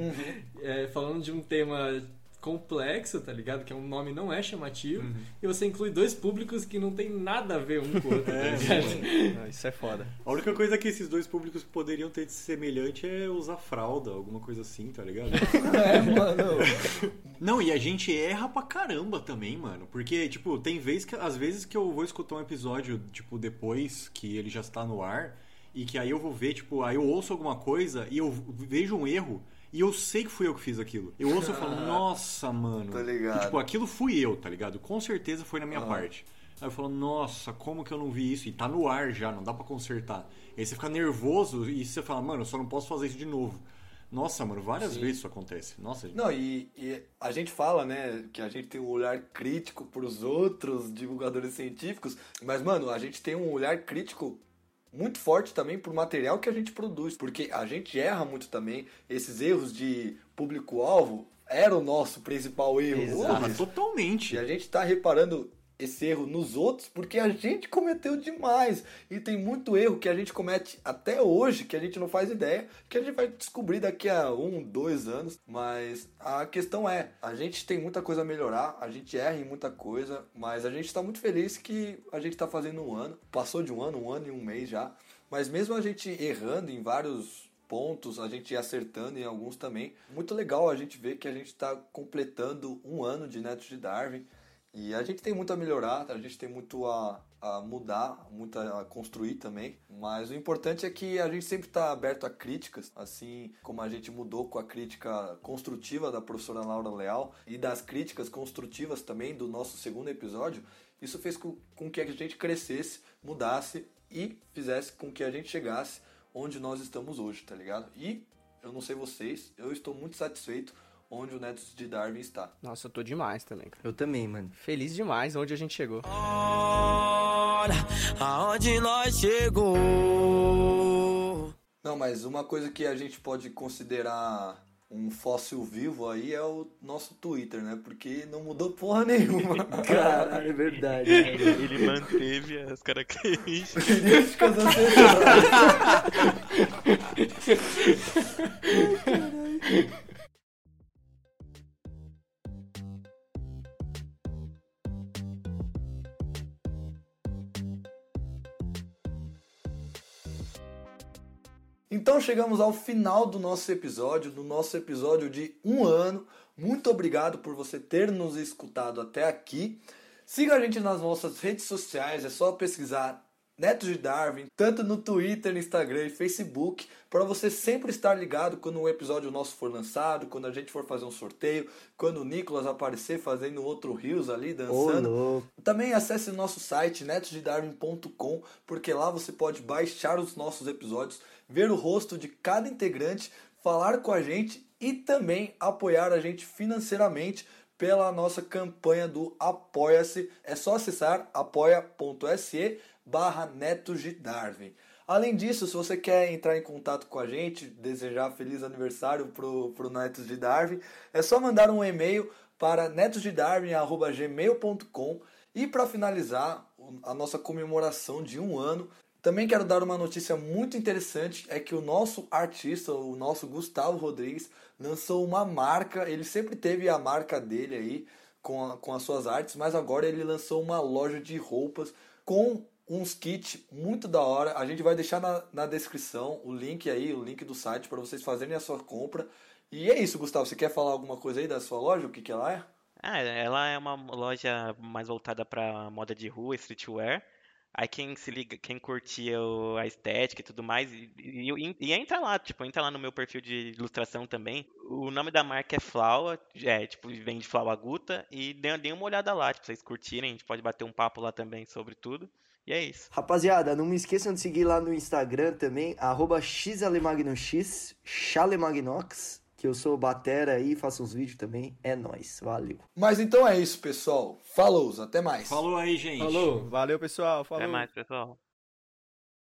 Speaker 1: [laughs] é, falando de um tema complexo, tá ligado? Que é um nome não é chamativo. E você inclui dois públicos que não tem nada a ver um com o outro, tá [laughs]
Speaker 3: É?
Speaker 8: Não, isso é foda.
Speaker 3: A única coisa que esses dois públicos poderiam ter de semelhante é usar fralda, alguma coisa assim, tá ligado? [laughs]
Speaker 5: É, mano.
Speaker 3: Não, e a gente erra pra caramba também, mano. Porque, tipo, tem vezes que, às vezes que eu vou escutar um episódio, tipo, depois que ele já está no ar, e que aí eu vou ver, tipo, aí eu ouço alguma coisa e eu vejo um erro. E eu sei que fui eu que fiz aquilo. Eu ouço e falo, nossa, mano.
Speaker 5: Tá ligado.
Speaker 3: E, tipo, aquilo fui eu, tá ligado? Com certeza foi na minha
Speaker 5: Ah.
Speaker 3: parte. Aí eu falo, nossa, como que eu não vi isso? E tá no ar já, não dá pra consertar. Aí você fica nervoso e você fala, mano, eu só não posso fazer isso de novo. Nossa, mano, várias
Speaker 5: Sim.
Speaker 3: vezes isso acontece. Nossa,
Speaker 5: Não, e, e a gente fala, né, que a gente tem um olhar crítico pros outros divulgadores científicos, mas, mano, a gente tem um olhar crítico muito forte também pro material que a gente produz, porque a gente erra muito também, esses erros de público-alvo era o nosso principal erro. Hoje.
Speaker 3: totalmente.
Speaker 5: E a gente tá reparando esse erro nos outros porque a gente cometeu demais. E tem muito erro que a gente comete até hoje que a gente não faz ideia, que a gente vai descobrir daqui a um, dois anos. Mas a questão é, a gente tem muita coisa a melhorar, a gente erra em muita coisa, mas a gente tá muito feliz que a gente tá fazendo um ano. Passou de um ano, um ano e um mês já. Mas mesmo a gente errando em vários pontos, a gente acertando em alguns também. Muito legal a gente ver que a gente está completando um ano de Netos de Darwin. E a gente tem muito a melhorar, a gente tem muito a, a mudar, muito a construir também. Mas o importante é que a gente sempre está aberto a críticas, assim como a gente mudou com a crítica construtiva da professora Laura Leal e das críticas construtivas também do nosso segundo episódio. Isso fez com, com que a gente crescesse, mudasse e fizesse com que a gente chegasse onde nós estamos hoje, tá ligado? E eu não sei vocês, eu estou muito satisfeito onde o Netos de Darwin está.
Speaker 8: Nossa, eu tô demais também, cara.
Speaker 4: Eu também, mano.
Speaker 8: Feliz demais onde a gente chegou.
Speaker 2: Olha aonde nós chegou.
Speaker 5: Não, mas uma coisa que a gente pode considerar um fóssil vivo aí é o nosso Twitter, né? Porque não mudou porra nenhuma. [laughs]
Speaker 4: Caralho, é verdade.
Speaker 10: Ele manteve as características.
Speaker 5: Características ancestrais. [laughs] Então chegamos ao final do nosso episódio, do nosso episódio de um ano. Muito obrigado por você ter nos escutado até aqui. Siga a gente nas nossas redes sociais, é só pesquisar Neto de Darwin, tanto no Twitter, no Instagram e Facebook, para você sempre estar ligado quando um episódio nosso for lançado, quando a gente for fazer um sorteio, quando o Nicolas aparecer fazendo outro Rios ali dançando.
Speaker 4: louco.
Speaker 5: Também acesse o nosso site netosdedarwin.com, porque lá você pode baixar os nossos episódios, ver o rosto de cada integrante, falar com a gente e também apoiar a gente financeiramente pela nossa campanha do Apoia-se. É só acessar apoia.se barra de Darwin. Além disso, se você quer entrar em contato com a gente, desejar feliz aniversário pro, pro Netos de Darwin, é só mandar um e-mail para netosdedarwin.gmail.com e para finalizar a nossa comemoração de um ano, Também quero dar uma notícia muito interessante, é que o nosso artista, o nosso Gustavo Rodrigues, lançou uma marca, ele sempre teve a marca dele aí com, a- com as suas artes, mas agora ele lançou uma loja de roupas com uns kits muito da hora. A gente vai deixar na, na descrição o link aí, o link do site para vocês fazerem a sua compra. E é isso, Gustavo, você quer falar alguma coisa aí da sua loja, o que que ela é?
Speaker 10: Ah, ela é uma loja mais voltada pra moda de rua, streetwear. Aí quem se liga, quem curtia a estética e tudo mais, e, e- e entra lá, tipo, entra lá no meu perfil de ilustração também. O nome da marca é Flaua, é, tipo, vem de Flaua Guta, e dê, dê uma olhada lá, tipo, vocês curtirem, a gente pode bater um papo lá também sobre tudo. E é isso.
Speaker 4: Rapaziada, não me esqueçam de seguir lá no Instagram também, xalemagnox, chalemagnox, que eu sou batera aí, faço uns vídeos também. É nóis, valeu.
Speaker 5: Mas então é isso, pessoal. Falou, até mais.
Speaker 3: Falou aí, gente.
Speaker 1: Falou.
Speaker 8: Valeu, pessoal. Falou.
Speaker 10: Até mais, pessoal.